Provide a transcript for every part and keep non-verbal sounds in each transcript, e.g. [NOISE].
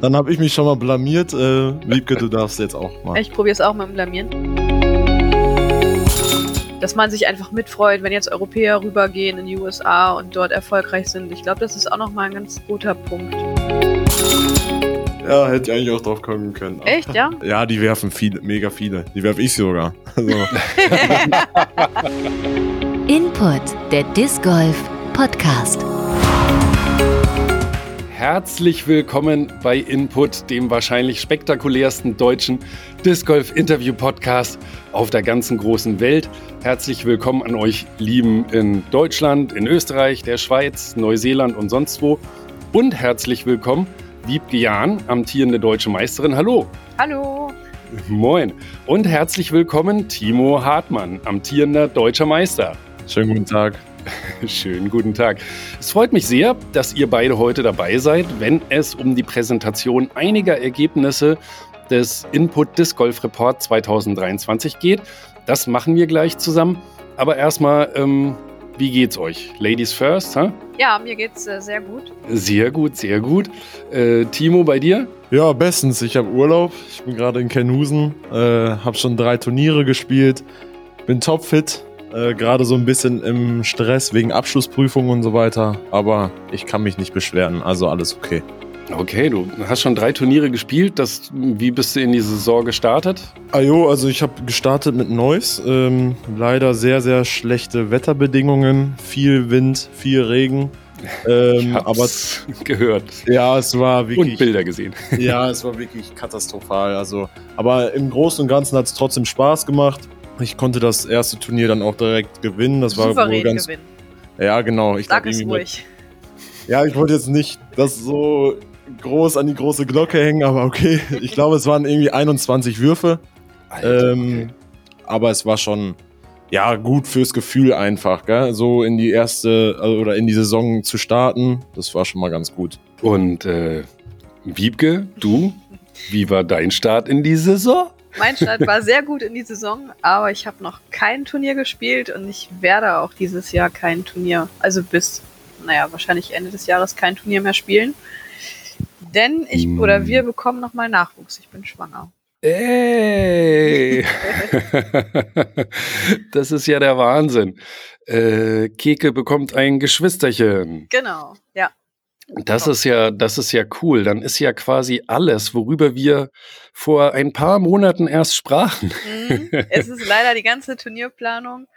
Dann habe ich mich schon mal blamiert. Äh, Wiebke, du darfst jetzt auch mal. Ich probiere es auch mal mit Blamieren. Dass man sich einfach mitfreut, wenn jetzt Europäer rübergehen in die USA und dort erfolgreich sind. Ich glaube, das ist auch nochmal ein ganz guter Punkt. Ja, hätte ich eigentlich auch drauf kommen können. Echt, ja? [LAUGHS] Ja, die werfen viele, mega viele. Die werfe ich sogar. Also, [LAUGHS] Input, der Disc Golf Podcast. Herzlich willkommen bei Input, dem wahrscheinlich spektakulärsten deutschen Disc Golf Interview Podcast auf der ganzen großen Welt. Herzlich willkommen an euch Lieben in Deutschland, in Österreich, der Schweiz, Neuseeland und sonst wo. Und herzlich willkommen Wiebke Jahn, amtierende deutsche Meisterin. Hallo. Hallo. Moin. Und herzlich willkommen Timo Hartmann, amtierender deutscher Meister. schönen guten Tag. [LAUGHS] Schönen guten Tag. Es freut mich sehr, dass ihr beide heute dabei seid, wenn es um die Präsentation einiger Ergebnisse des Input Disc Golf Report 2023 geht. Das machen wir gleich zusammen. Aber erstmal, ähm, wie geht's euch? Ladies first, ha? Ja, mir geht's äh, sehr gut. Sehr gut, sehr gut. Äh, Timo, bei dir? Ja, bestens. Ich habe Urlaub. Ich bin gerade in Kernhusen. Äh, habe schon drei Turniere gespielt. Bin topfit. Äh, gerade so ein bisschen im Stress wegen Abschlussprüfungen und so weiter. Aber ich kann mich nicht beschweren. Also alles okay. Okay, du hast schon drei Turniere gespielt. Das, wie bist du in die Saison gestartet? Ajo, also ich habe gestartet mit Neuss. Ähm, leider sehr, sehr schlechte Wetterbedingungen. Viel Wind, viel Regen. [LAUGHS] Ich Ähm, hab's aber gehört ja, es war wirklich. und Bilder gesehen. [LAUGHS] Ja, es war wirklich katastrophal. Also, aber im Großen und Ganzen hat es trotzdem Spaß gemacht. Ich konnte das erste Turnier dann auch direkt gewinnen. Das war wohl ganz. gewinnen. Ja, genau. Ich Sag glaub, es ruhig. Ja, ich wollte jetzt nicht das so groß an die große Glocke hängen, aber okay. [LAUGHS] Ich glaube, es waren irgendwie 21 Würfe. Ähm, Aber es war schon, ja, gut fürs Gefühl einfach, gell? So in die erste also, oder in die Saison zu starten, das war schon mal ganz gut. Und äh, Wiebke, du, wie war dein Start in die Saison? Mein Start war sehr gut in die Saison, aber ich habe noch kein Turnier gespielt und ich werde auch dieses Jahr kein Turnier, also bis, naja, wahrscheinlich Ende des Jahres kein Turnier mehr spielen. Denn ich Hm. oder wir bekommen nochmal Nachwuchs. Ich bin schwanger. Ey! [LAUGHS] das ist ja der Wahnsinn. Äh, Keke bekommt ein Geschwisterchen. Genau, ja. Das ist ja, das ist ja cool. Dann ist ja quasi alles, worüber wir vor ein paar Monaten erst sprachen. Mhm. [LAUGHS] es ist leider die ganze Turnierplanung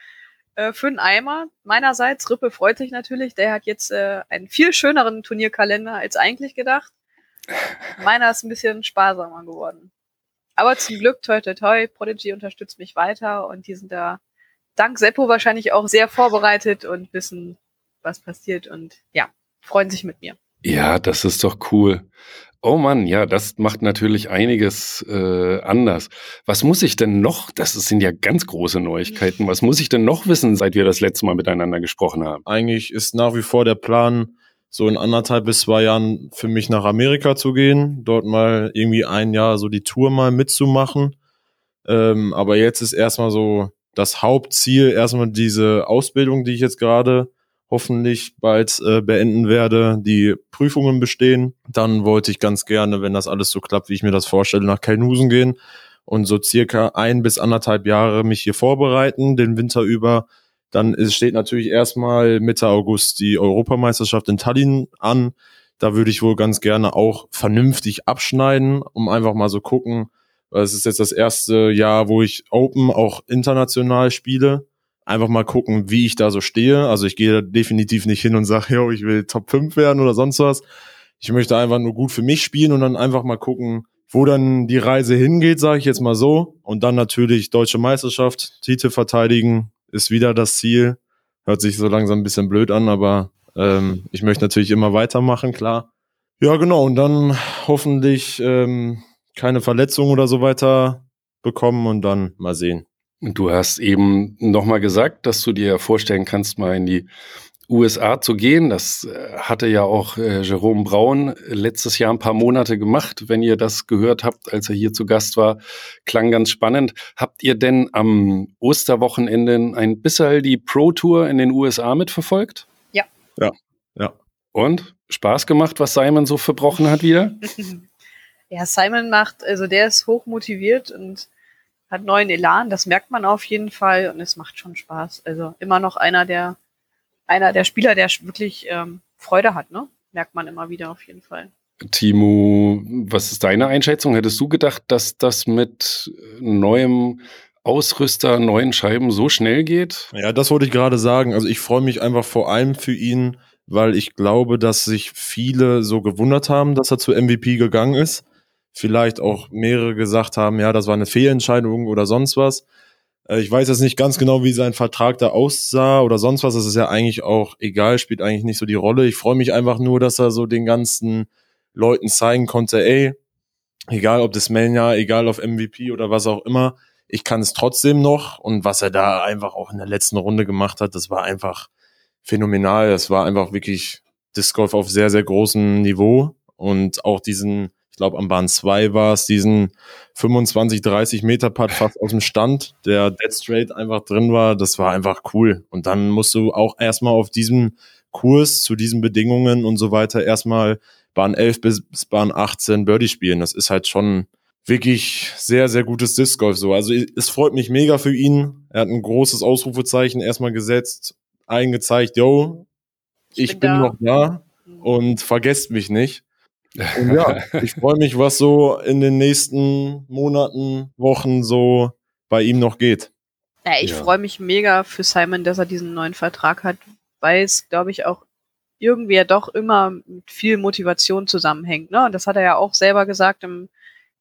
äh, für den Eimer. Meinerseits, Rippe freut sich natürlich. Der hat jetzt äh, einen viel schöneren Turnierkalender als eigentlich gedacht. Meiner ist ein bisschen sparsamer geworden. Aber zum Glück, toi, toi, toi, Prodigy unterstützt mich weiter und die sind da dank Seppo wahrscheinlich auch sehr vorbereitet und wissen, was passiert und ja, freuen sich mit mir. Ja, das ist doch cool. Oh Mann, ja, das macht natürlich einiges äh, anders. Was muss ich denn noch? Das sind ja ganz große Neuigkeiten. Was muss ich denn noch wissen, seit wir das letzte Mal miteinander gesprochen haben? Eigentlich ist nach wie vor der Plan, so in anderthalb bis zwei Jahren für mich nach Amerika zu gehen, dort mal irgendwie ein Jahr so die Tour mal mitzumachen. Ähm, aber jetzt ist erstmal so das Hauptziel, erstmal diese Ausbildung, die ich jetzt gerade hoffentlich bald äh, beenden werde, die Prüfungen bestehen. Dann wollte ich ganz gerne, wenn das alles so klappt, wie ich mir das vorstelle, nach Kelnusen gehen und so circa ein bis anderthalb Jahre mich hier vorbereiten, den Winter über. Dann ist, steht natürlich erstmal Mitte August die Europameisterschaft in Tallinn an. Da würde ich wohl ganz gerne auch vernünftig abschneiden, um einfach mal so gucken. Es ist jetzt das erste Jahr, wo ich Open auch international spiele. Einfach mal gucken, wie ich da so stehe. Also ich gehe da definitiv nicht hin und sage, yo, ich will Top 5 werden oder sonst was. Ich möchte einfach nur gut für mich spielen und dann einfach mal gucken, wo dann die Reise hingeht, sage ich jetzt mal so. Und dann natürlich deutsche Meisterschaft, Titel verteidigen, ist wieder das Ziel. Hört sich so langsam ein bisschen blöd an, aber ähm, ich möchte natürlich immer weitermachen, klar. Ja, genau. Und dann hoffentlich ähm, keine Verletzungen oder so weiter bekommen und dann mal sehen. Du hast eben nochmal gesagt, dass du dir vorstellen kannst, mal in die USA zu gehen. Das äh, hatte ja auch äh, Jerome Braun letztes Jahr ein paar Monate gemacht. Wenn ihr das gehört habt, als er hier zu Gast war, klang ganz spannend. Habt ihr denn am Osterwochenende ein bisschen die Pro Tour in den USA mitverfolgt? Ja, ja. Und Spaß gemacht, was Simon so verbrochen hat wieder? [LAUGHS] Ja, Simon macht, also der ist hoch motiviert und hat neuen Elan, das merkt man auf jeden Fall und es macht schon Spaß. Also immer noch einer der, einer der Spieler, der wirklich ähm, Freude hat, ne? Merkt man immer wieder auf jeden Fall. Timo, was ist deine Einschätzung? Hättest du gedacht, dass das mit neuem Ausrüster, neuen Scheiben so schnell geht? Ja, das wollte ich gerade sagen. Also ich freue mich einfach vor allem für ihn, weil ich glaube, dass sich viele so gewundert haben, dass er zu MVP gegangen ist. Vielleicht auch mehrere gesagt haben, ja, das war eine Fehlentscheidung oder sonst was. Äh, ich weiß jetzt nicht ganz genau, wie sein Vertrag da aussah oder sonst was. Das ist ja eigentlich auch egal, spielt eigentlich nicht so die Rolle. Ich freue mich einfach nur, dass er so den ganzen Leuten zeigen konnte, ey, egal ob das Mania, egal auf MVP oder was auch immer, ich kann es trotzdem noch. Und was er da einfach auch in der letzten Runde gemacht hat, das war einfach phänomenal. Das war einfach wirklich Disc Golf auf sehr, sehr großem Niveau. Und auch diesen, glaube, am Bahn 2 war es, diesen 25, 30 Meter Putt fast aus dem Stand, der Dead Straight einfach drin war. Das war einfach cool. Und dann musst du auch erstmal auf diesem Kurs zu diesen Bedingungen und so weiter erstmal Bahn 11 bis, Bahn 18 Birdie spielen. Das ist halt schon wirklich sehr, sehr gutes Disc Golf so. Also es freut mich mega für ihn. Er hat ein großes Ausrufezeichen erstmal gesetzt, eingezeigt, yo, ich, ich bin, bin noch da und vergesst mich nicht. Und ja, ich freue mich, was so in den nächsten Monaten, Wochen so bei ihm noch geht. Ja, ich ja. freue mich mega für Simon, dass er diesen neuen Vertrag hat, weil es, glaube ich, auch irgendwie ja doch immer mit viel Motivation zusammenhängt. Ne? Und das hat er ja auch selber gesagt im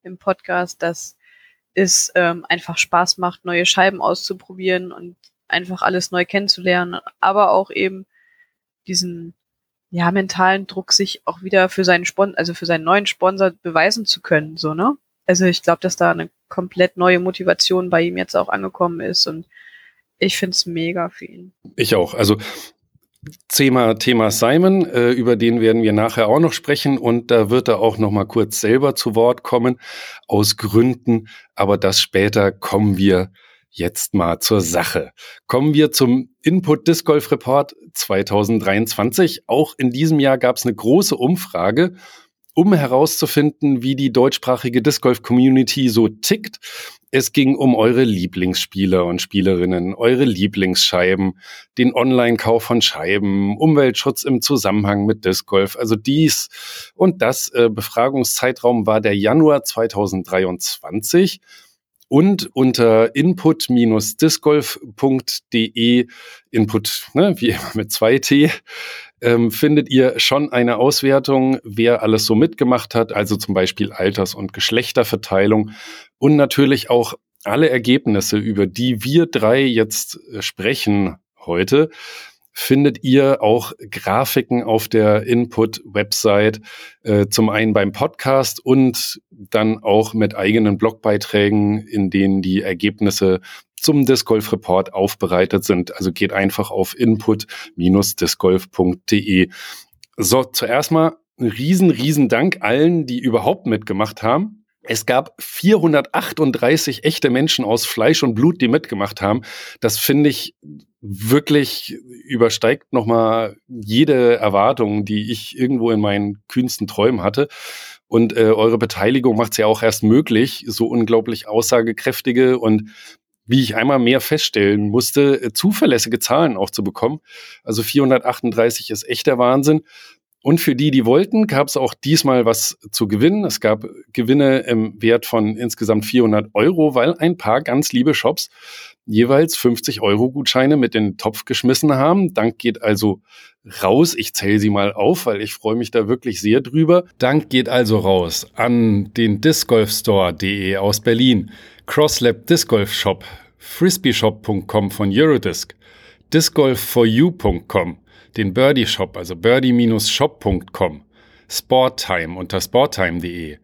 im Podcast, dass es ähm, einfach Spaß macht, neue Scheiben auszuprobieren und einfach alles neu kennenzulernen, aber auch eben diesen ja mentalen Druck, sich auch wieder für seinen Sponsor, also für seinen neuen Sponsor beweisen zu können, so ne? Also ich glaube, dass da eine komplett neue Motivation bei ihm jetzt auch angekommen ist und ich finde es mega für ihn. Ich auch. Also Thema, Thema Simon, äh, über den werden wir nachher auch noch sprechen und da wird er auch noch mal kurz selber zu Wort kommen, aus Gründen, aber das später kommen wir jetzt mal zur Sache. Kommen wir zum Input Disc Golf Report 2023. Auch in diesem Jahr gab es eine große Umfrage um herauszufinden, wie die deutschsprachige Disc Golf Community so tickt. Es ging um eure Lieblingsspieler und Spielerinnen, eure Lieblingsscheiben, den Online-Kauf von Scheiben, Umweltschutz im Zusammenhang mit Disc Golf. Also dies und das äh, Befragungszeitraum war der Januar 2023 und unter input-discgolf.de, Input, ne, wie immer mit zwei T, ähm, findet ihr schon eine Auswertung, wer alles so mitgemacht hat, also zum Beispiel Alters- und Geschlechterverteilung und natürlich auch alle Ergebnisse, über die wir drei jetzt äh, sprechen heute findet ihr auch Grafiken auf der Input-Website, äh, zum einen beim Podcast und dann auch mit eigenen Blogbeiträgen, in denen die Ergebnisse zum Disc Golf Report aufbereitet sind. Also geht einfach auf input-discgolf.de. So, zuerst mal riesen, riesen Dank allen, die überhaupt mitgemacht haben. Es gab 438 echte Menschen aus Fleisch und Blut, die mitgemacht haben. Das finde ich wirklich übersteigt nochmal jede Erwartung, die ich irgendwo in meinen kühnsten Träumen hatte. Und äh, eure Beteiligung macht es ja auch erst möglich, so unglaublich aussagekräftige und wie ich einmal mehr feststellen musste, äh, zuverlässige Zahlen auch zu bekommen. Also 438 ist echt der Wahnsinn. Und für die, die wollten, gab es auch diesmal was zu gewinnen. Es gab Gewinne im Wert von insgesamt 400 Euro, weil ein paar ganz liebe Shops jeweils 50 Euro Gutscheine mit in den Topf geschmissen haben. Dank geht also raus. Ich zähle sie mal auf, weil ich freue mich da wirklich sehr drüber. Dank geht also raus an den discgolfstore.de aus Berlin, Crosslab Disc Golf Shop, frisbeeshop.com von Eurodisc, discgolfforyou.com, den Birdie Shop, also birdie-shop.com, Sporttime unter sporttime.de,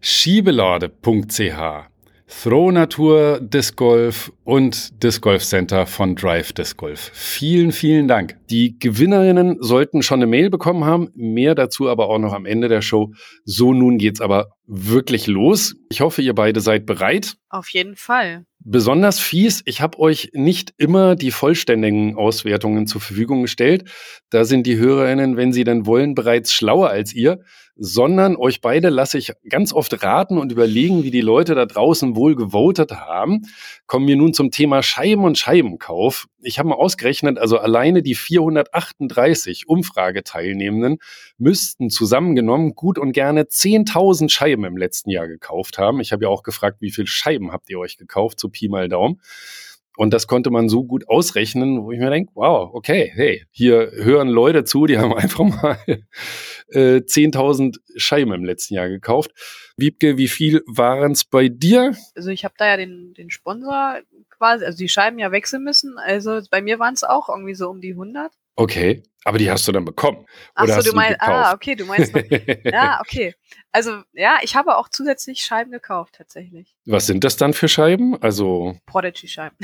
schiebelade.ch, Throw Natur Disc Golf und Disc Golf Center von Drive Disc Golf. Vielen, vielen Dank. Die Gewinnerinnen sollten schon eine Mail bekommen haben. Mehr dazu aber auch noch am Ende der Show. So, nun geht's aber wirklich los. Ich hoffe, ihr beide seid bereit. Auf jeden Fall. Besonders fies, ich habe euch nicht immer die vollständigen Auswertungen zur Verfügung gestellt. Da sind die Hörerinnen, wenn sie denn wollen, bereits schlauer als ihr sondern euch beide lasse ich ganz oft raten und überlegen, wie die Leute da draußen wohl gewotet haben. Kommen wir nun zum Thema Scheiben und Scheibenkauf. Ich habe mal ausgerechnet, also alleine die 438 Umfrageteilnehmenden müssten zusammengenommen gut und gerne 10.000 Scheiben im letzten Jahr gekauft haben. Ich habe ja auch gefragt, wie viele Scheiben habt ihr euch gekauft, so Pi mal Daumen. Und das konnte man so gut ausrechnen, wo ich mir denke, wow, okay, hey, hier hören Leute zu, die [LAUGHS] haben einfach mal äh, 10.000 Scheiben im letzten Jahr gekauft. Wiebke, wie viel waren es bei dir? Also ich habe da ja den, den Sponsor quasi, also die Scheiben ja wechseln müssen. Also bei mir waren es auch irgendwie so um die 100. Okay, aber die hast du dann bekommen. Ach oder so, du meinst, ah, okay, du meinst noch, [LAUGHS] ja, okay. Also, ja, ich habe auch zusätzlich Scheiben gekauft, tatsächlich. Was sind das dann für Scheiben? Also, Prodigy-Scheiben.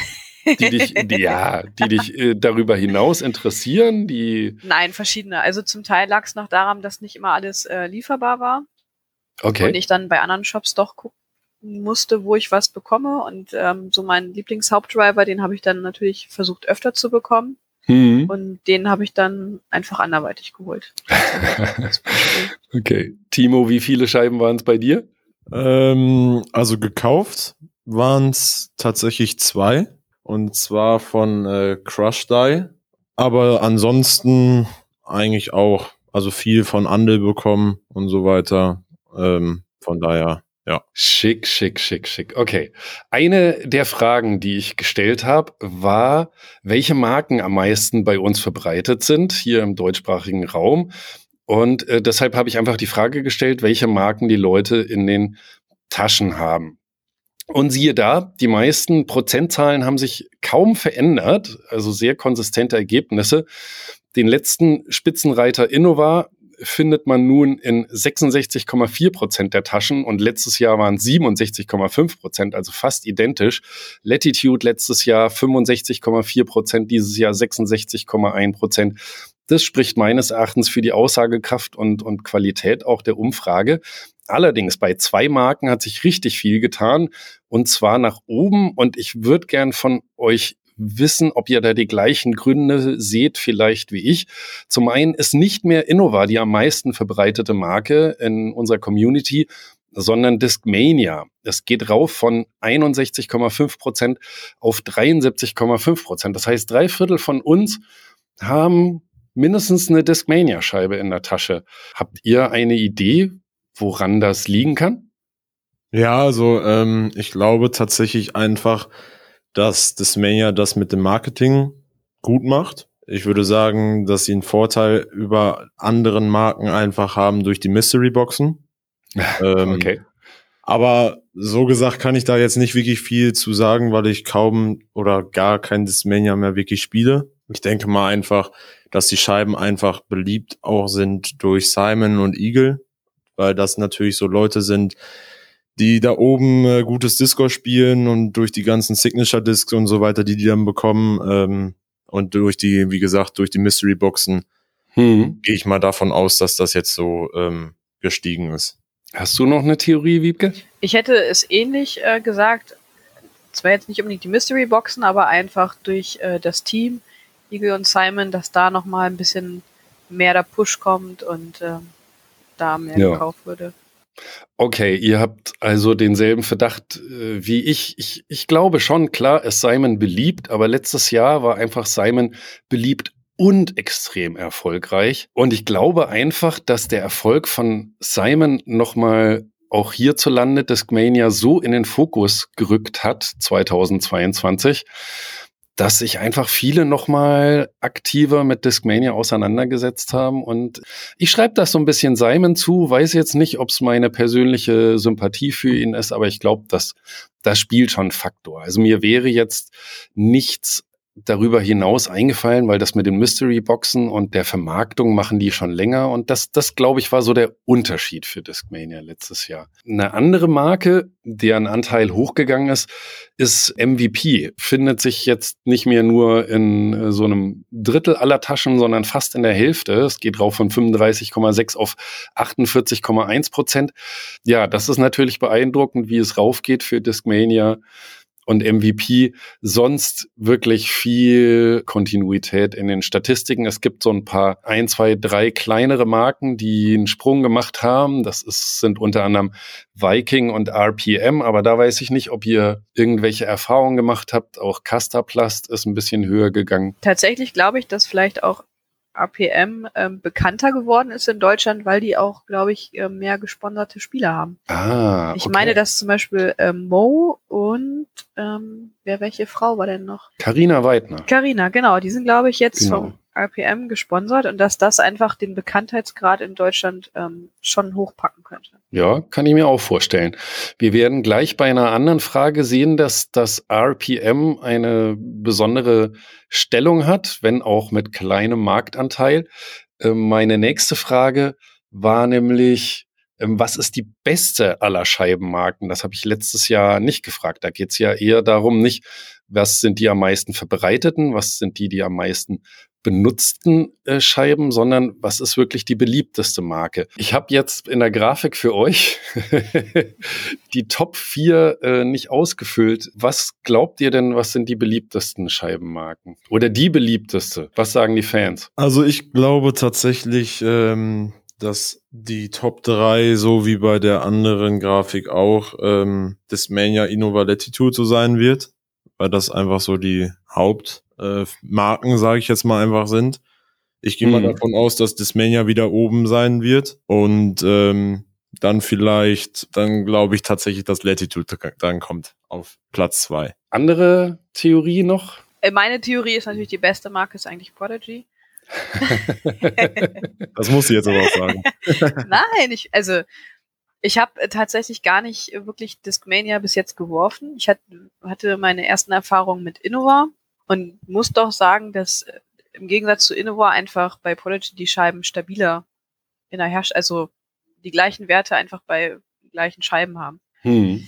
die dich, die, ja, die dich äh, darüber hinaus interessieren, die, Nein, verschiedene. Also zum Teil lag es noch daran, dass nicht immer alles äh, lieferbar war und okay. ich dann bei anderen Shops doch gucken musste, wo ich was bekomme. Und ähm, so meinen Lieblingshauptdriver, den habe ich dann natürlich versucht öfter zu bekommen. Hm. Und den habe ich dann einfach anderweitig geholt. [LAUGHS] Okay. Timo, wie viele Scheiben waren es bei dir? Ähm, also gekauft waren es tatsächlich zwei. Und zwar von äh, Crush Die. Aber ansonsten eigentlich auch, also viel von Andel bekommen und so weiter. Ähm, von daher, ja. Schick, schick, schick, schick. Okay. Eine der Fragen, die ich gestellt habe, war, welche Marken am meisten bei uns verbreitet sind, hier im deutschsprachigen Raum. Und äh, deshalb habe ich einfach die Frage gestellt, welche Marken die Leute in den Taschen haben. Und siehe da, die meisten Prozentzahlen haben sich kaum verändert, also sehr konsistente Ergebnisse. Den letzten Spitzenreiter Innova findet man nun in 66,4 Prozent der Taschen und letztes Jahr waren es 67,5 Prozent, also fast identisch. Latitude letztes Jahr 65,4 Prozent, dieses Jahr 66,1 Prozent. Das spricht meines Erachtens für die Aussagekraft und, und Qualität auch der Umfrage. Allerdings bei zwei Marken hat sich richtig viel getan und zwar nach oben und ich würde gern von euch wissen, ob ihr da die gleichen Gründe seht, vielleicht wie ich. Zum einen ist nicht mehr Innova die am meisten verbreitete Marke in unserer Community, sondern Discmania. Es geht rauf von 61,5 Prozent auf 73,5 Prozent. Das heißt, drei Viertel von uns haben mindestens eine Discmania-Scheibe in der Tasche. Habt ihr eine Idee, woran das liegen kann? Ja, also ähm, ich glaube tatsächlich einfach, dass Dismania das mit dem Marketing gut macht. Ich würde sagen, dass sie einen Vorteil über anderen Marken einfach haben durch die Mystery Boxen. [LAUGHS] Ähm, Okay. Aber so gesagt kann ich da jetzt nicht wirklich viel zu sagen, weil ich kaum oder gar kein Discmania mehr wirklich spiele. Ich denke mal einfach, dass die Scheiben einfach beliebt auch sind durch Simon und Eagle, weil das natürlich so Leute sind, die da oben äh, gutes Disco spielen und durch die ganzen Signature Discs und so weiter, die die dann bekommen ähm, und durch die, wie gesagt, durch die Mystery Boxen Hm. gehe ich mal davon aus, dass das jetzt so ähm, gestiegen ist. Hast du noch eine Theorie, Wiebke? Ich hätte es ähnlich äh, gesagt. Zwar jetzt nicht unbedingt die Mystery Boxen, aber einfach durch äh, das Team, Eagle und Simon, dass da nochmal ein bisschen mehr der Push kommt und ähm, da mehr Ja. gekauft würde. Okay, ihr habt also denselben Verdacht äh, wie ich. ich. Ich glaube schon, klar ist Simon beliebt, aber letztes Jahr war einfach Simon beliebt und extrem erfolgreich. Und ich glaube einfach, dass der Erfolg von Simon nochmal auch hierzulande Discmania so in den Fokus gerückt hat, 2022, dass sich einfach viele nochmal aktiver mit Discmania auseinandergesetzt haben. Und ich schreibe das so ein bisschen Simon zu, weiß jetzt nicht, ob es meine persönliche Sympathie für ihn ist, aber ich glaube, das, das spielt schon Faktor. Also mir wäre jetzt nichts darüber hinaus eingefallen, weil das mit den Mystery Boxen und der Vermarktung machen die schon länger und das, das glaube ich war so der Unterschied für Discmania letztes Jahr. Eine andere Marke, deren Anteil hochgegangen ist, ist MVP. Findet sich jetzt nicht mehr nur in äh, so einem Drittel aller Taschen, sondern fast in der Hälfte. Es geht rauf von 35,6 auf 48,1 Prozent. Ja, das ist natürlich beeindruckend, wie es raufgeht für Discmania. Und MVP sonst wirklich viel Kontinuität in den Statistiken. Es gibt so ein paar, ein, zwei, drei kleinere Marken, die einen Sprung gemacht haben. Das ist, sind unter anderem Viking und RPM, aber da weiß ich nicht, ob ihr irgendwelche Erfahrungen gemacht habt. Auch Castaplast ist ein bisschen höher gegangen. Tatsächlich glaube ich, dass vielleicht auch RPM ähm, bekannter geworden ist in Deutschland, weil die auch, glaube ich, äh, mehr gesponserte Spieler haben. Ah, Ich okay. meine, dass zum Beispiel ähm, Mo und ähm, wer welche Frau war denn noch? Carina Weidner. Carina, genau, die sind, glaube ich, jetzt Genau. vom RPM gesponsert und dass das einfach den Bekanntheitsgrad in Deutschland ähm, schon hochpacken könnte. Ja, kann ich mir auch vorstellen. Wir werden gleich bei einer anderen Frage sehen, dass das RPM eine besondere Stellung hat, wenn auch mit kleinem Marktanteil. Ähm, Meine nächste Frage war nämlich, ähm, was ist die beste aller Scheibenmarken? Das habe ich letztes Jahr nicht gefragt. Da geht es ja eher darum, nicht, was sind die am meisten verbreiteten, was sind die, die am meisten benutzten äh, Scheiben, sondern was ist wirklich die beliebteste Marke? Ich habe jetzt in der Grafik für euch [LAUGHS] die Top 4 äh, nicht ausgefüllt. Was glaubt ihr denn, was sind die beliebtesten Scheibenmarken? Oder die beliebteste? Was sagen die Fans? Also ich glaube tatsächlich, ähm, dass die Top 3, so wie bei der anderen Grafik auch, ähm, Discmania Innova Latitude so sein wird, weil das einfach so die Hauptmarken, äh, Marken, sage ich jetzt mal einfach sind. Ich gehe mal Mhm. davon aus, dass Discmania wieder oben sein wird und ähm, dann vielleicht, dann glaube ich tatsächlich, dass Latitude dann kommt auf Platz zwei. Andere Theorie noch? Äh, meine Theorie ist natürlich, die beste Marke ist eigentlich Prodigy. [LAUGHS] Das muss ich jetzt aber auch sagen. [LAUGHS] Nein, ich, also ich habe tatsächlich gar nicht äh, wirklich Discmania bis jetzt geworfen. Ich hat, hatte meine ersten Erfahrungen mit Innova und muss doch sagen, dass äh, im Gegensatz zu Innova einfach bei Prodigy die Scheiben stabiler in der Herst also die gleichen Werte einfach bei gleichen Scheiben haben. Hm.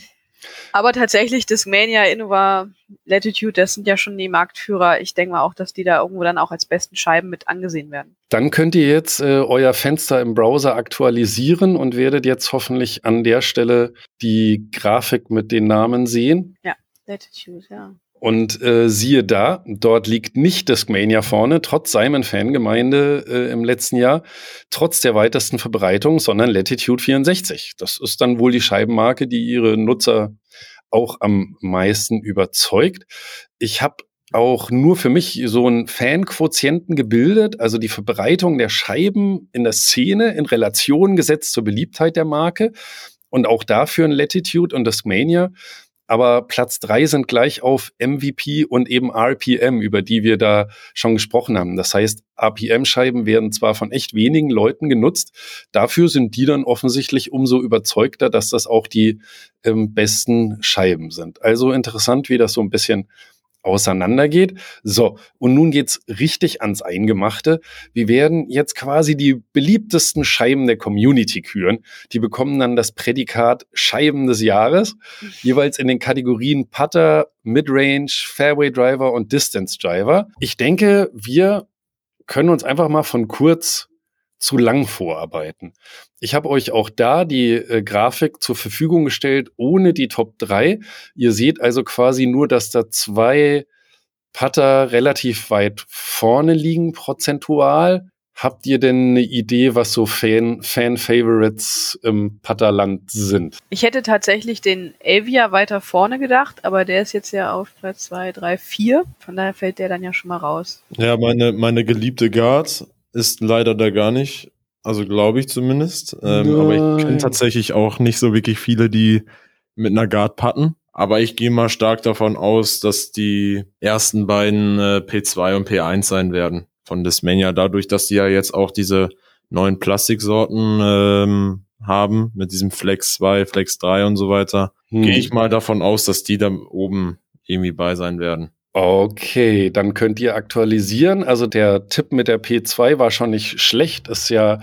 Aber tatsächlich Discmania, Innova, Latitude, das sind ja schon die Marktführer. Ich denke mal auch, dass die da irgendwo dann auch als besten Scheiben mit angesehen werden. Dann könnt ihr jetzt äh, euer Fenster im Browser aktualisieren und werdet jetzt hoffentlich an der Stelle die Grafik mit den Namen sehen. Latitude, ja. Und äh, siehe da, dort liegt nicht Discmania vorne, trotz Simon-Fangemeinde äh, im letzten Jahr, trotz der weitesten Verbreitung, sondern Latitude 64. Das ist dann wohl die Scheibenmarke, die ihre Nutzer auch am meisten überzeugt. Ich habe auch nur für mich so einen Fan-Quotienten gebildet, also die Verbreitung der Scheiben in der Szene in Relation gesetzt zur Beliebtheit der Marke und auch dafür ein Latitude und Discmania aber Platz drei sind gleich auf MVP und eben RPM, über die wir da schon gesprochen haben. Das heißt, RPM-Scheiben werden zwar von echt wenigen Leuten genutzt, dafür sind die dann offensichtlich umso überzeugter, dass das auch die ähm, besten Scheiben sind. Also interessant, wie das so ein bisschen auseinandergeht. So, und nun geht's richtig ans Eingemachte. Wir werden jetzt quasi die beliebtesten Scheiben der Community küren. Die bekommen dann das Prädikat Scheiben des Jahres, jeweils in den Kategorien Putter, Midrange, Fairway Driver und Distance Driver. Ich denke, wir können uns einfach mal von kurz zu lang vorarbeiten. Ich habe euch auch da die äh, Grafik zur Verfügung gestellt, ohne die Top 3. Ihr seht also quasi nur, dass da zwei Putter relativ weit vorne liegen, prozentual. Habt ihr denn eine Idee, was so Fan- Fan-Favorites im Putterland sind? Ich hätte tatsächlich den Avia weiter vorne gedacht, aber der ist jetzt ja auf Platz 2, 3, 4. Von daher fällt der dann ja schon mal raus. Ja, meine, meine geliebte Guard ist leider da gar nicht. Also glaube ich zumindest. Ähm, aber ich kenne tatsächlich auch nicht so wirklich viele, die mit einer Guard putten. Aber ich gehe mal stark davon aus, dass die ersten beiden äh, P2 und P1 sein werden von Discmania. Dadurch, dass die ja jetzt auch diese neuen Plastiksorten ähm, haben, mit diesem Flex 2, Flex 3 und so weiter, Hm. gehe ich mal davon aus, dass die da oben irgendwie bei sein werden. Okay, dann könnt ihr aktualisieren. Also der Tipp mit der P2 war schon nicht schlecht. Ist ja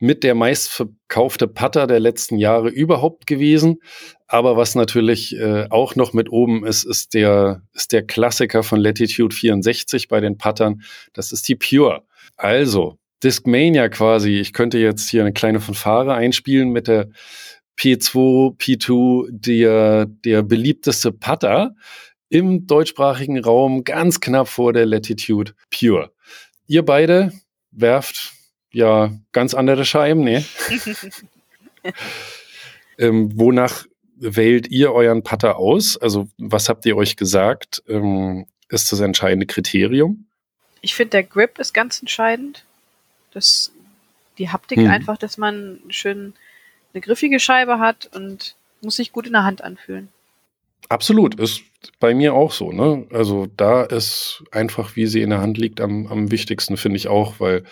mit der meistverkaufte Putter der letzten Jahre überhaupt gewesen. Aber was natürlich äh, auch noch mit oben ist, ist der, ist der Klassiker von Latitude 64 bei den Puttern. Das ist die Pure. Also, Discmania quasi. Ich könnte jetzt hier eine kleine Fanfare einspielen mit der P2, P2, der, der beliebteste Putter im deutschsprachigen Raum ganz knapp vor der Latitude Pure. Ihr beide werft ja ganz andere Scheiben, ne? [LAUGHS] ähm, wonach wählt ihr euren Putter aus? Also was habt ihr euch gesagt? Ähm, ist das entscheidende Kriterium? Ich finde, der Grip ist ganz entscheidend. Das, die Haptik hm. einfach, dass man schön eine griffige Scheibe hat und muss sich gut in der Hand anfühlen. Absolut, ist bei mir auch so. Ne? Also da ist einfach, wie sie in der Hand liegt, am, am wichtigsten, finde ich auch, weil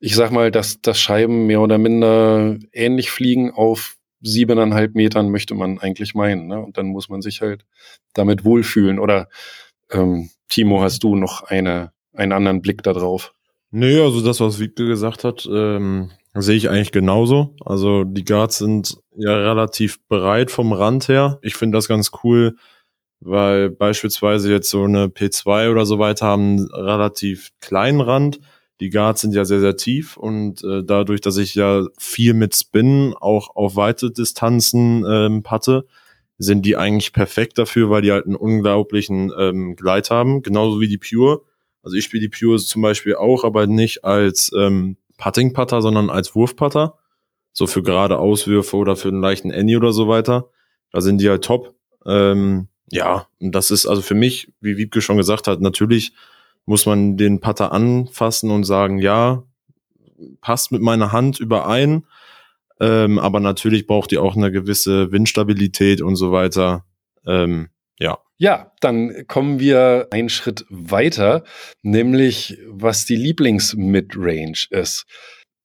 ich sag mal, dass, dass Scheiben mehr oder minder ähnlich fliegen auf siebeneinhalb Metern, möchte man eigentlich meinen. Ne? Und dann muss man sich halt damit wohlfühlen. Oder ähm, Timo, hast du noch eine, einen anderen Blick darauf? Nee, also das, was Wiebke gesagt hat, ähm, sehe ich eigentlich genauso. Also die Guards sind ja relativ breit vom Rand her. Ich finde das ganz cool, weil beispielsweise jetzt so eine P2 oder so weiter haben relativ kleinen Rand. Die Guards sind ja sehr, sehr tief und äh, dadurch, dass ich ja viel mit Spin auch auf weite Distanzen ähm, patte, sind die eigentlich perfekt dafür, weil die halt einen unglaublichen ähm, Gleit haben, genauso wie die Pure. Also ich spiele die Pure zum Beispiel auch, aber nicht als ähm, Putting-Putter, sondern als Wurfputter. So für gerade Auswürfe oder für einen leichten Any oder so weiter. Da sind die halt top. Ähm, ja, und das ist also für mich, wie Wiebke schon gesagt hat, natürlich muss man den Putter anfassen und sagen, ja, passt mit meiner Hand überein. Ähm, aber natürlich braucht die auch eine gewisse Windstabilität und so weiter. Ähm, ja. Ja, dann kommen wir einen Schritt weiter, nämlich was die Lieblings-Midrange ist.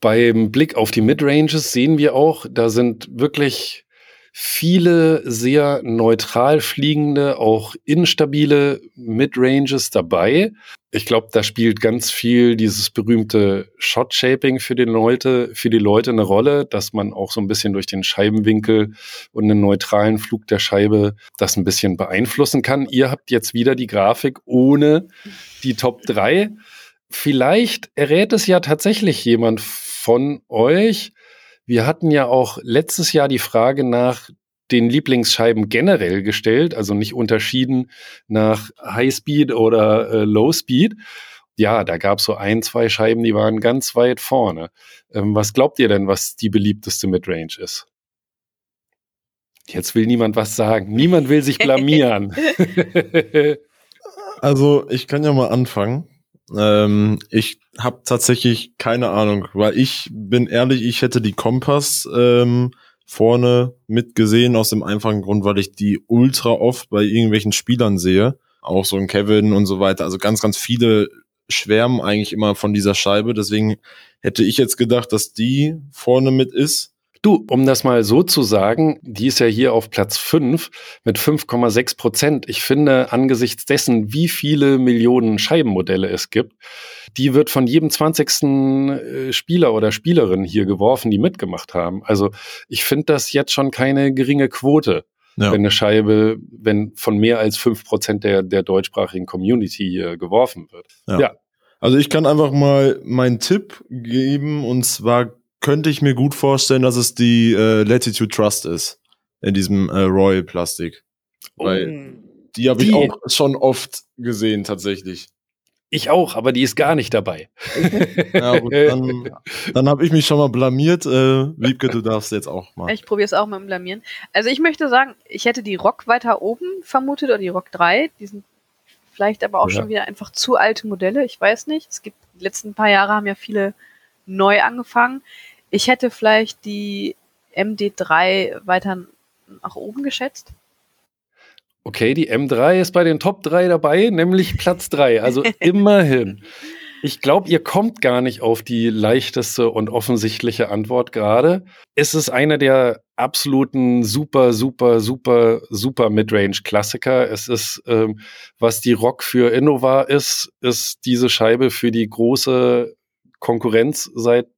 Beim Blick auf die Midranges sehen wir auch, da sind wirklich viele sehr neutral fliegende, auch instabile Midranges dabei. Ich glaube, da spielt ganz viel dieses berühmte Shot-Shaping für für die Leute eine Rolle, dass man auch so ein bisschen durch den Scheibenwinkel und einen neutralen Flug der Scheibe das ein bisschen beeinflussen kann. Ihr habt jetzt wieder die Grafik ohne die Top 3. Vielleicht errät es ja tatsächlich jemand von euch, wir hatten ja auch letztes Jahr die Frage nach den Lieblingsscheiben generell gestellt, also nicht unterschieden nach High Speed oder äh, Low Speed. Ja, da gab es so ein, zwei Scheiben, die waren ganz weit vorne. Ähm, was glaubt ihr denn, was die beliebteste Midrange ist? Jetzt will niemand was sagen. Niemand will sich [LAUGHS] blamieren. [LAUGHS] [LAUGHS] also, ich kann ja mal anfangen. Ähm, ich habe tatsächlich keine Ahnung, weil ich bin ehrlich, ich hätte die Kompass ähm, vorne mitgesehen aus dem einfachen Grund, weil ich die ultra oft bei irgendwelchen Spielern sehe. Auch so ein Kevin und so weiter. Also ganz, ganz viele schwärmen eigentlich immer von dieser Scheibe. Deswegen hätte ich jetzt gedacht, dass die vorne mit ist. Du, um das mal so zu sagen, die ist ja hier auf Platz 5 mit 5,6 Prozent. Ich finde, angesichts dessen, wie viele Millionen Scheibenmodelle es gibt, die wird von jedem 20. Äh, Spieler oder Spielerin hier geworfen, die mitgemacht haben. Also ich finde das jetzt schon keine geringe Quote. Ja. wenn eine Scheibe, wenn von mehr als 5 Prozent der, der deutschsprachigen Community hier geworfen wird. Ja. ja. Also ich kann einfach mal meinen Tipp geben und zwar könnte ich mir gut vorstellen, dass es die äh, Latitude Trust ist. In diesem äh, Royal Plastik. Weil oh. die habe ich auch schon oft gesehen, tatsächlich. Ich auch, aber die ist gar nicht dabei. [LAUGHS] ja, gut, dann, dann habe ich mich schon mal blamiert. Äh, Wiebke, du darfst jetzt auch mal. Ich probiere es auch mal im Blamieren. Also ich möchte sagen, ich hätte die Rock weiter oben vermutet oder die Rock 3. Die sind vielleicht aber auch ja. schon wieder einfach zu alte Modelle. Ich weiß nicht. Es gibt die letzten paar Jahre haben ja viele neu angefangen. Ich hätte vielleicht die MD3 weiter nach oben geschätzt. Okay, die M3 ist bei den Top 3 dabei, nämlich Platz 3. Also [LAUGHS] immerhin. Ich glaube, ihr kommt gar nicht auf die leichteste und offensichtliche Antwort gerade. Es ist einer der absoluten super, super, super, super Midrange-Klassiker. Es ist, ähm, was die Rock für Innova ist, ist diese Scheibe für die große Konkurrenz seit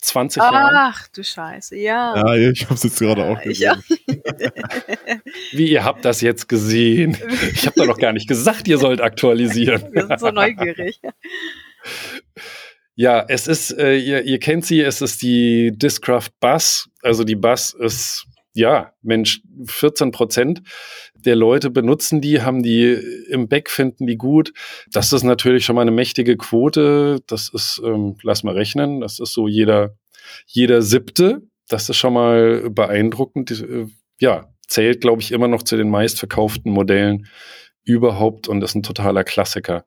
20 Ach, Jahren. Ach du Scheiße, ja. Ja, ich habe es jetzt gerade auch gesehen. [LAUGHS] Wie, ihr habt das jetzt gesehen? Ich habe da noch gar nicht gesagt, ihr sollt aktualisieren. Wir sind so neugierig. Ja, es ist, äh, ihr, ihr kennt sie, es ist die Discraft Bass. Also die Bass ist, ja, Mensch, 14 Prozent. Der Leute benutzen die, haben die im Back, finden die gut. Das ist natürlich schon mal eine mächtige Quote. Das ist, ähm, lass mal rechnen, das ist so jeder, jeder siebte. Das ist schon mal beeindruckend. Äh, ja, zählt, glaube ich, immer noch zu den meistverkauften Modellen überhaupt und ist ein totaler Klassiker.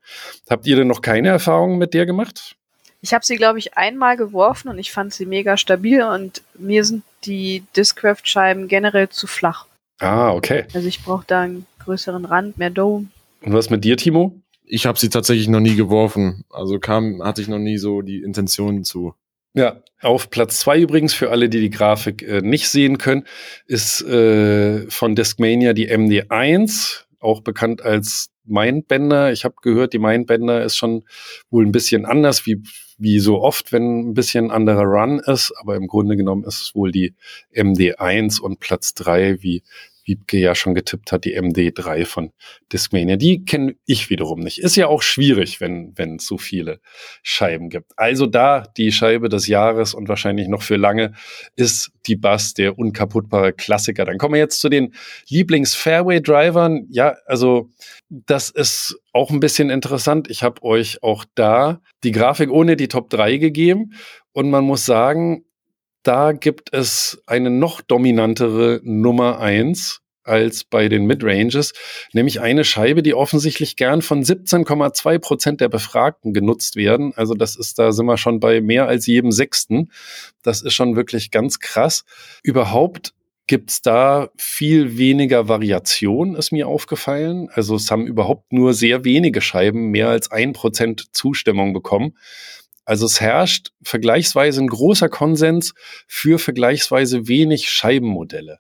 Habt ihr denn noch keine Erfahrungen mit der gemacht? Ich habe sie, glaube ich, einmal geworfen und ich fand sie mega stabil und mir sind die Discraft-Scheiben generell zu flach. Ah, okay. Also ich brauche da einen größeren Rand, mehr Dome. Und was mit dir, Timo? Ich habe sie tatsächlich noch nie geworfen. Also kam, hatte ich noch nie so die Intention zu. Ja, auf Platz zwei übrigens, für alle, die die Grafik äh, nicht sehen können, ist äh, von Discmania die MD1, auch bekannt als Mindbender. Ich habe gehört, die Mindbender ist schon wohl ein bisschen anders, wie, wie so oft, wenn ein bisschen anderer Run ist. Aber im Grunde genommen ist es wohl die MD1 und Platz drei wie Wiebke ja schon getippt hat, die MD3 von Discmania. Die kenne ich wiederum nicht. Ist ja auch schwierig, wenn wenn es so viele Scheiben gibt. Also da die Scheibe des Jahres und wahrscheinlich noch für lange ist die Bass der unkaputtbare Klassiker. Dann kommen wir jetzt zu den Lieblings-Fairway-Drivern. Ja, also das ist auch ein bisschen interessant. Ich habe euch auch da die Grafik ohne die Top 3 gegeben und man muss sagen, da gibt es eine noch dominantere Nummer eins als bei den Midranges, nämlich eine Scheibe, die offensichtlich gern von 17,2 Prozent der Befragten genutzt werden. Also das ist, da sind wir schon bei mehr als jedem Sechsten. Das ist schon wirklich ganz krass. Überhaupt gibt's da viel weniger Variation, ist mir aufgefallen. Also es haben überhaupt nur sehr wenige Scheiben mehr als ein Prozent Zustimmung bekommen. Also es herrscht vergleichsweise ein großer Konsens für vergleichsweise wenig Scheibenmodelle.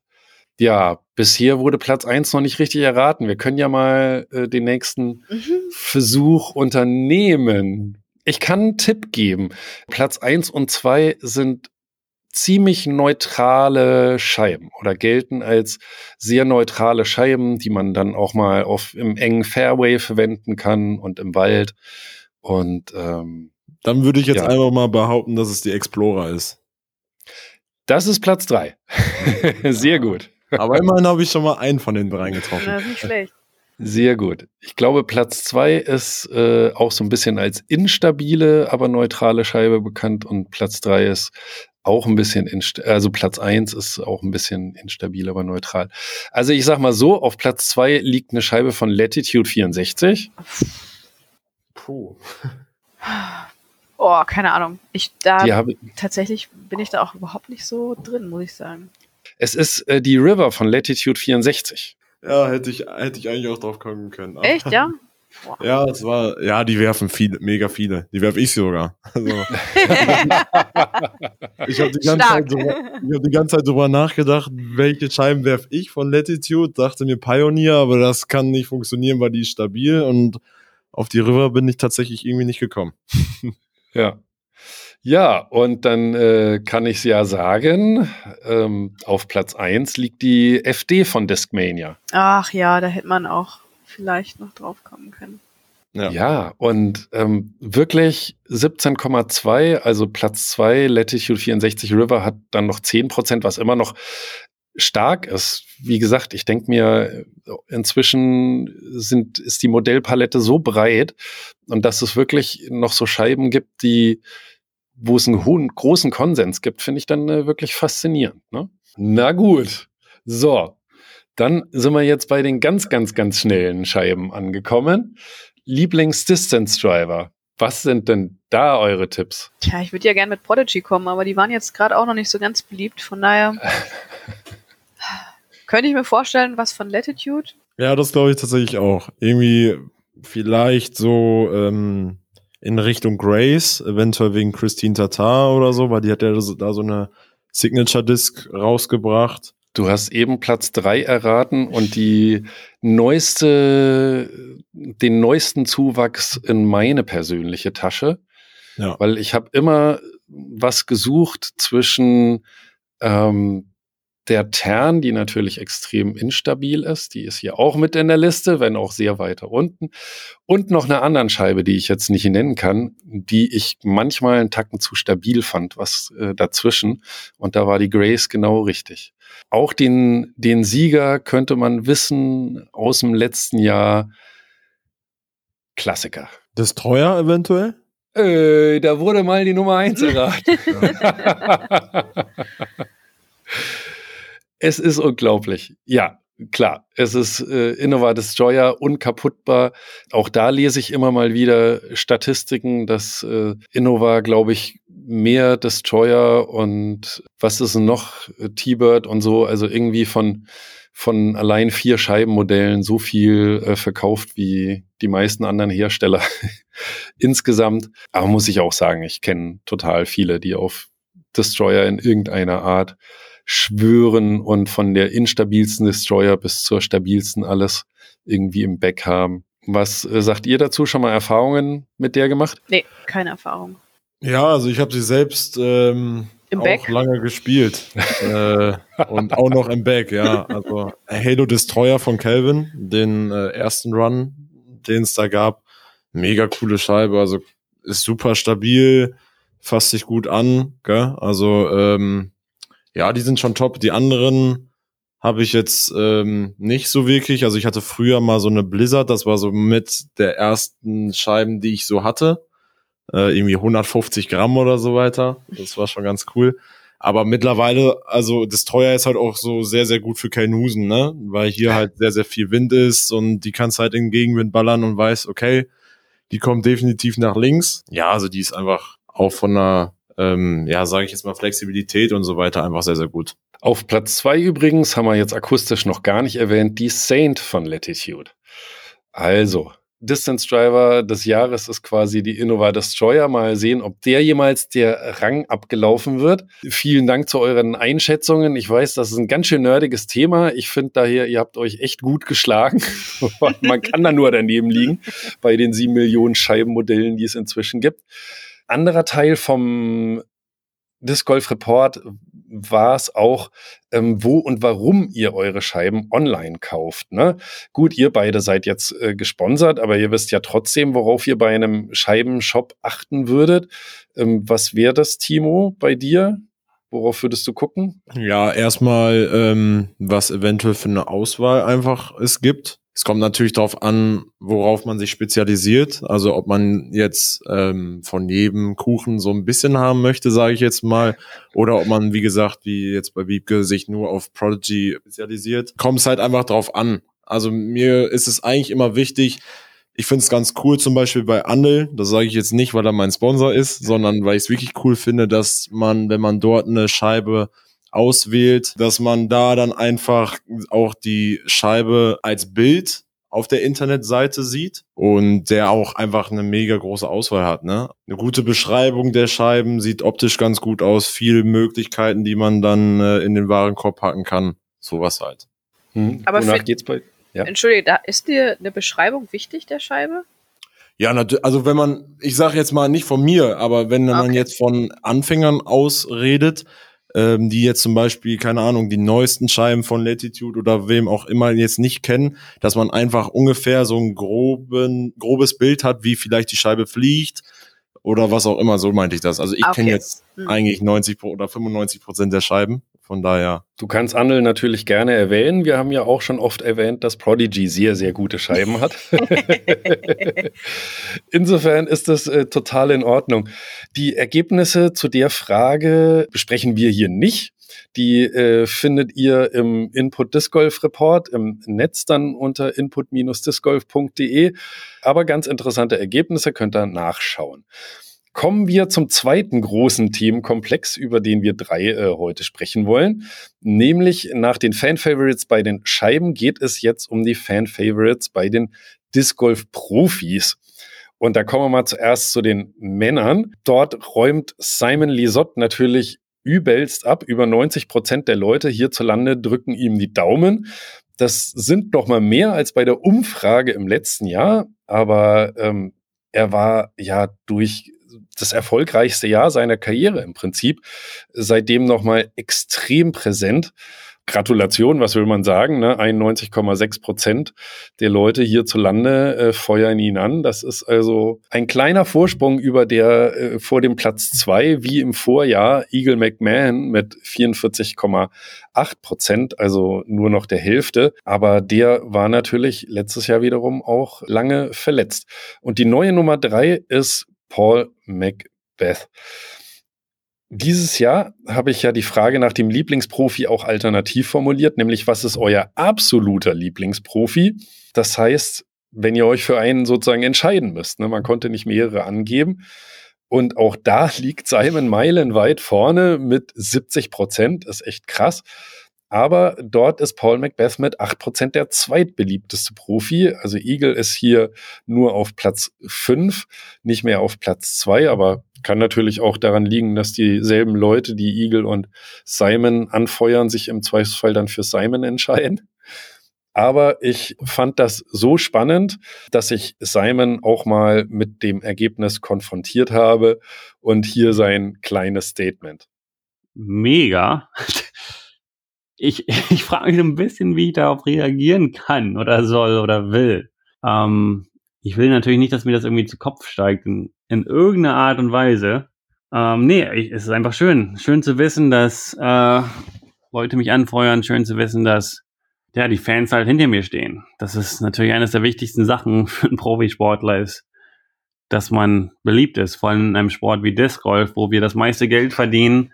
Ja, bisher wurde Platz eins noch nicht richtig erraten. Wir können ja mal äh, den nächsten mhm. Versuch unternehmen. Ich kann einen Tipp geben. Platz eins und zwei sind ziemlich neutrale Scheiben oder gelten als sehr neutrale Scheiben, die man dann auch mal auf im engen Fairway verwenden kann und im Wald. Und ähm, dann würde ich jetzt ja. einfach mal behaupten, dass es die Explorer ist. Das ist Platz drei. [LAUGHS] Sehr gut. Aber immerhin habe ich schon mal einen von den dreien getroffen. Das ist nicht schlecht. Sehr gut. Ich glaube, Platz zwei ist äh, auch so ein bisschen als instabile, aber neutrale Scheibe bekannt und Platz drei ist auch ein bisschen, also Platz eins ist auch ein bisschen instabil, aber neutral. Also ich sag mal so, auf Platz zwei liegt eine Scheibe von Latitude 64. Puh. [LAUGHS] Oh, keine Ahnung. Ich da tatsächlich bin ich da auch überhaupt nicht so drin, muss ich sagen. Es ist äh, die River von Latitude 64. Ja, hätte ich, hätte ich eigentlich auch drauf kommen können. Echt, ja? [LAUGHS] Ja, es war, ja, die werfen viele, mega viele. Die werfe ich sogar. Also, [LAUGHS] ich habe die, ganze Zeit drüber, ich hab die ganze Zeit drüber nachgedacht, welche Scheiben werfe ich von Latitude. Dachte mir Pioneer, aber das kann nicht funktionieren, weil die ist stabil und auf die River bin ich tatsächlich irgendwie nicht gekommen. [LAUGHS] Ja. Ja, und dann äh, kann ich ja sagen, ähm, auf Platz 1 liegt die FD von Discmania. Ach ja, da hätte man auch vielleicht noch drauf kommen können. Ja, ja und ähm, wirklich 17,2, also Platz 2, Latitude 64 River hat dann noch 10 Prozent, was immer noch stark ist. Wie gesagt, ich denke mir, inzwischen sind, ist die Modellpalette so breit und dass es wirklich noch so Scheiben gibt, die, wo es einen hohen, großen Konsens gibt, finde ich dann äh, wirklich faszinierend. Ne? Na gut. So. Dann sind wir jetzt bei den ganz, ganz, ganz schnellen Scheiben angekommen. Lieblings-Distance-Driver. Was sind denn da eure Tipps? Tja, ich würde ja gerne mit Prodigy kommen, aber die waren jetzt gerade auch noch nicht so ganz beliebt. Von daher [LAUGHS] Könnte ich mir vorstellen, was von Latitude? Ja, das glaube ich tatsächlich auch. Irgendwie vielleicht so ähm, in Richtung Grace, eventuell wegen Christine Tatar oder so, weil die hat ja da so eine Signature Disc rausgebracht. Du hast eben Platz drei erraten und die neueste, den neuesten Zuwachs in meine persönliche Tasche. Ja. Weil ich habe immer was gesucht zwischen ähm, der Tern, die natürlich extrem instabil ist. Die ist hier auch mit in der Liste, wenn auch sehr weiter unten. Und noch eine andere Scheibe, die ich jetzt nicht nennen kann, die ich manchmal einen Tacken zu stabil fand, was äh, dazwischen. Und da war die Grace genau richtig. Auch den, den Sieger könnte man wissen aus dem letzten Jahr. Klassiker. Destroyer eventuell? Äh, da wurde mal die Nummer eins erraten. [LAUGHS] [LAUGHS] es ist unglaublich. Ja, klar, es ist äh, Innova Destroyer, unkaputtbar. Auch da lese ich immer mal wieder Statistiken, dass äh, Innova, glaube ich, mehr Destroyer und was ist noch, T-Bird und so, also irgendwie von von allein vier Scheibenmodellen so viel äh, verkauft wie die meisten anderen Hersteller [LAUGHS] insgesamt. Aber muss ich auch sagen, ich kenne total viele, die auf Destroyer in irgendeiner Art schwören und von der instabilsten Destroyer bis zur stabilsten alles irgendwie im Back haben. Was äh, sagt ihr dazu? Schon mal Erfahrungen mit der gemacht? Nee, keine Erfahrung. Ja, also ich habe sie selbst ähm, Im auch Back? lange gespielt. [LAUGHS] äh, und auch noch im Back, ja. Also Halo Destroyer von Calvin, den äh, ersten Run, den es da gab. Mega coole Scheibe, also ist super stabil, fasst sich gut an, gell? Also ähm, ja, die sind schon top. Die anderen habe ich jetzt ähm, nicht so wirklich. Also ich hatte früher mal so eine Blizzard, das war so mit der ersten Scheiben, die ich so hatte. Äh, irgendwie 150 Gramm oder so weiter. Das war schon ganz cool. Aber mittlerweile, also Destroyer ist halt auch so sehr, sehr gut für Kainusen, ne? Weil hier halt sehr, sehr viel Wind ist und die kannst halt in Gegenwind ballern und weiß, okay, die kommt definitiv nach links. Ja, also die ist einfach auch von einer, ähm, ja, sage ich jetzt mal, Flexibilität und so weiter einfach sehr, sehr gut. Auf Platz zwei übrigens haben wir jetzt akustisch noch gar nicht erwähnt, die Saint von Latitude. Also, Distance Driver des Jahres ist quasi die Innova Destroyer. Mal sehen, ob der jemals der Rang abgelaufen wird. Vielen Dank zu euren Einschätzungen. Ich weiß, das ist ein ganz schön nerdiges Thema. Ich finde daher, ihr habt euch echt gut geschlagen. [LAUGHS] Man kann da nur daneben liegen bei den sieben Millionen Scheibenmodellen, die es inzwischen gibt. Anderer Teil vom Disc Golf Report war es auch, ähm, wo und warum ihr eure Scheiben online kauft. Ne? Gut, ihr beide seid jetzt äh, gesponsert, aber ihr wisst ja trotzdem, worauf ihr bei einem Scheibenshop achten würdet. Ähm, was wäre das, Timo, bei dir? Worauf würdest du gucken? Ja, erstmal, ähm, was eventuell für eine Auswahl einfach es gibt. Es kommt natürlich darauf an, worauf man sich spezialisiert. Also ob man jetzt ähm, von jedem Kuchen so ein bisschen haben möchte, sage ich jetzt mal, oder ob man, wie gesagt, wie jetzt bei Wiebke, sich nur auf Prodigy spezialisiert. Kommt es halt einfach drauf an. Also mir ist es eigentlich immer wichtig, ich finde es ganz cool, zum Beispiel bei Andel, das sage ich jetzt nicht, weil er mein Sponsor ist, sondern weil ich es wirklich cool finde, dass man, wenn man dort eine Scheibe auswählt, dass man da dann einfach auch die Scheibe als Bild auf der Internetseite sieht und der auch einfach eine mega große Auswahl hat. Ne? Eine gute Beschreibung der Scheiben sieht optisch ganz gut aus, viele Möglichkeiten, die man dann äh, in den Warenkorb packen kann. Sowas halt. Hm, Aber wonach für- geht's bei? Ja. Entschuldige, da ist dir eine Beschreibung wichtig der Scheibe? Ja, also wenn man, ich sage jetzt mal nicht von mir, aber wenn man Okay. jetzt von Anfängern aus redet, ähm, die jetzt zum Beispiel, keine Ahnung, die neuesten Scheiben von Latitude oder wem auch immer jetzt nicht kennen, dass man einfach ungefähr so ein groben, grobes Bild hat, wie vielleicht die Scheibe fliegt oder was auch immer, so meinte ich das. Also ich Okay. kenne jetzt Hm. eigentlich 90 pro- oder 95 Prozent der Scheiben, von daher. Du kannst Andel natürlich gerne erwähnen. Wir haben ja auch schon oft erwähnt, dass Prodigy sehr, sehr gute Scheiben hat. [LAUGHS] Insofern ist das äh, total in Ordnung. Die Ergebnisse zu der Frage besprechen wir hier nicht. Die äh, findet ihr im Input Disc Golf Report im Netz dann unter input-discgolf.de. Aber ganz interessante Ergebnisse könnt ihr nachschauen. Kommen wir zum zweiten großen Themenkomplex, über den wir drei äh, heute sprechen wollen. Nämlich nach den Fan-Favorites bei den Scheiben geht es jetzt um die Fan-Favorites bei den Disc Golf Profis. Und da kommen wir mal zuerst zu den Männern. Dort räumt Simon Lisotte natürlich übelst ab. Über 90 Prozent der Leute hierzulande drücken ihm die Daumen. Das sind noch mal mehr als bei der Umfrage im letzten Jahr, aber ähm, er war ja durch das erfolgreichste Jahr seiner Karriere im Prinzip seitdem noch mal extrem präsent Gratulation, was will man sagen? Ne? 91,6 Prozent der Leute hierzulande äh, feuern ihn an. Das ist also ein kleiner Vorsprung über der äh, vor dem Platz zwei, wie im Vorjahr Eagle McMahon mit 44,8 Prozent, also nur noch der Hälfte. Aber der war natürlich letztes Jahr wiederum auch lange verletzt. Und die neue Nummer drei ist Paul Macbeth. Dieses Jahr habe ich ja die Frage nach dem Lieblingsprofi auch alternativ formuliert, nämlich was ist euer absoluter Lieblingsprofi? Das heißt, wenn ihr euch für einen sozusagen entscheiden müsst, ne, man konnte nicht mehrere angeben. Und auch da [LAUGHS] liegt Simon meilenweit vorne mit 70 Prozent, ist echt krass. Aber dort ist Paul Macbeth mit 8% der zweitbeliebteste Profi. Also Eagle ist hier nur auf Platz 5, nicht mehr auf Platz 2, aber kann natürlich auch daran liegen, dass dieselben Leute, die Eagle und Simon anfeuern, sich im Zweifelsfall dann für Simon entscheiden. Aber ich fand das so spannend, dass ich Simon auch mal mit dem Ergebnis konfrontiert habe und hier sein kleines Statement. Mega ich, [LAUGHS] ich frage mich ein bisschen, wie ich darauf reagieren kann oder soll oder will. Ähm, ich will natürlich nicht, dass mir das irgendwie zu Kopf steigt in, in irgendeiner Art und Weise. Ähm, nee, ich, es ist einfach schön. Schön zu wissen, dass äh, Leute mich anfeuern. Schön zu wissen, dass ja, die Fans halt hinter mir stehen. Das ist natürlich eines der wichtigsten Sachen [LAUGHS] für einen Profisportler ist, dass man beliebt ist. Vor allem in einem Sport wie Disc Golf, wo wir das meiste Geld verdienen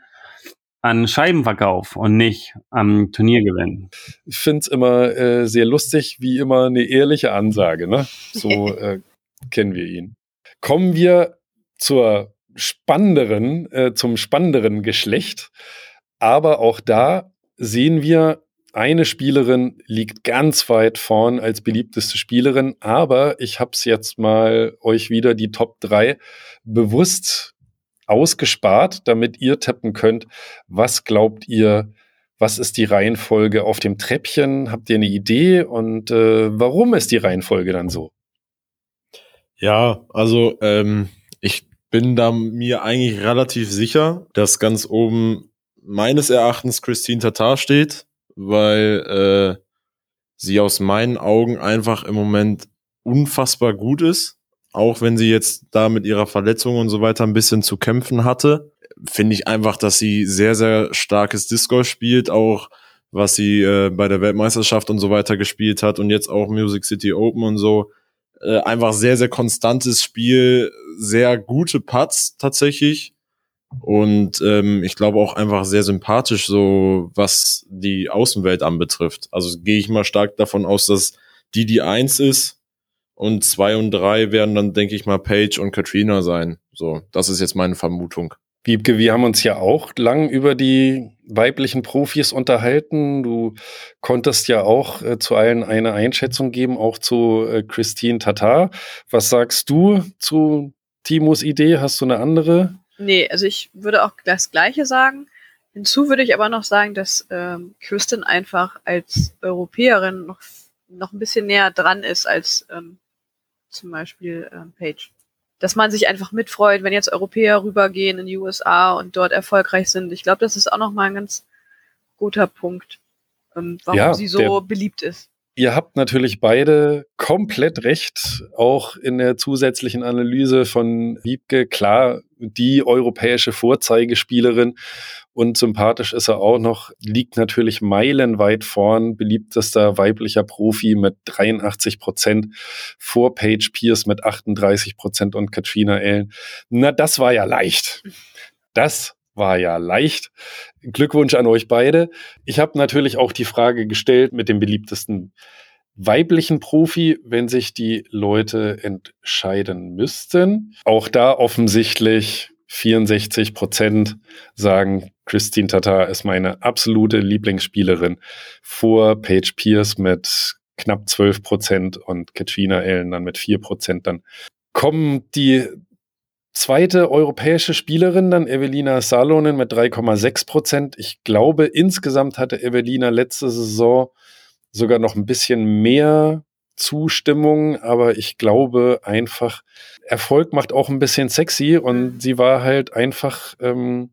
an Scheibenverkauf und nicht am Turniergewinn. Ich finde es immer äh, sehr lustig, wie immer eine ehrliche Ansage. Ne? So [LAUGHS] äh, kennen wir ihn. Kommen wir zur spannenderen, äh, zum spannenderen Geschlecht. Aber auch da sehen wir, eine Spielerin liegt ganz weit vorn als beliebteste Spielerin. Aber ich habe es jetzt mal euch wieder die Top 3 bewusst ausgespart, damit ihr tippen könnt, was glaubt ihr, was ist die Reihenfolge auf dem Treppchen? Habt ihr eine Idee und äh, warum ist die Reihenfolge dann so? Ja, also ähm, ich bin da mir eigentlich relativ sicher, dass ganz oben meines Erachtens Christine Tatar steht, weil äh, sie aus meinen Augen einfach im Moment unfassbar gut ist auch wenn sie jetzt da mit ihrer Verletzung und so weiter ein bisschen zu kämpfen hatte, finde ich einfach, dass sie sehr, sehr starkes Disco spielt, auch was sie äh, bei der Weltmeisterschaft und so weiter gespielt hat und jetzt auch Music City Open und so. Äh, einfach sehr, sehr konstantes Spiel, sehr gute Putts tatsächlich. Und ähm, ich glaube auch einfach sehr sympathisch, so was die Außenwelt anbetrifft. Also gehe ich mal stark davon aus, dass die die Eins ist und zwei und drei werden dann, denke ich mal, Paige und Katrina sein. So, das ist jetzt meine Vermutung. Wiebke, wir haben uns ja auch lang über die weiblichen Profis unterhalten. Du konntest ja auch äh, zu allen eine Einschätzung geben, auch zu äh, Christine Tatar. Was sagst du zu Timos Idee? Hast du eine andere? Nee, also ich würde auch das Gleiche sagen. Hinzu würde ich aber noch sagen, dass ähm, Kristen einfach als Europäerin noch, noch ein bisschen näher dran ist als ähm, zum Beispiel ähm, Page. Dass man sich einfach mitfreut, wenn jetzt Europäer rübergehen in die USA und dort erfolgreich sind. Ich glaube, das ist auch nochmal ein ganz guter Punkt, ähm, warum ja, sie so beliebt ist. Ihr habt natürlich beide komplett recht, auch in der zusätzlichen Analyse von Wiebke. Klar, die europäische Vorzeigespielerin und sympathisch ist er auch noch, liegt natürlich meilenweit vorn, beliebtester weiblicher Profi mit 83 Prozent vor Paige Pierce mit 38 Prozent und Katrina Allen. Na, das war ja leicht. Das war ja leicht. Glückwunsch an euch beide. Ich habe natürlich auch die Frage gestellt mit dem beliebtesten weiblichen Profi, wenn sich die Leute entscheiden müssten. Auch da offensichtlich 64 Prozent sagen, Christine Tata ist meine absolute Lieblingsspielerin vor Paige Pierce mit knapp 12 Prozent und Katrina Allen dann mit 4 Prozent. Dann kommen die zweite europäische Spielerin, dann Evelina Salonen mit 3,6 Prozent. Ich glaube, insgesamt hatte Evelina letzte Saison sogar noch ein bisschen mehr Zustimmung, aber ich glaube einfach, Erfolg macht auch ein bisschen sexy und sie war halt einfach ähm,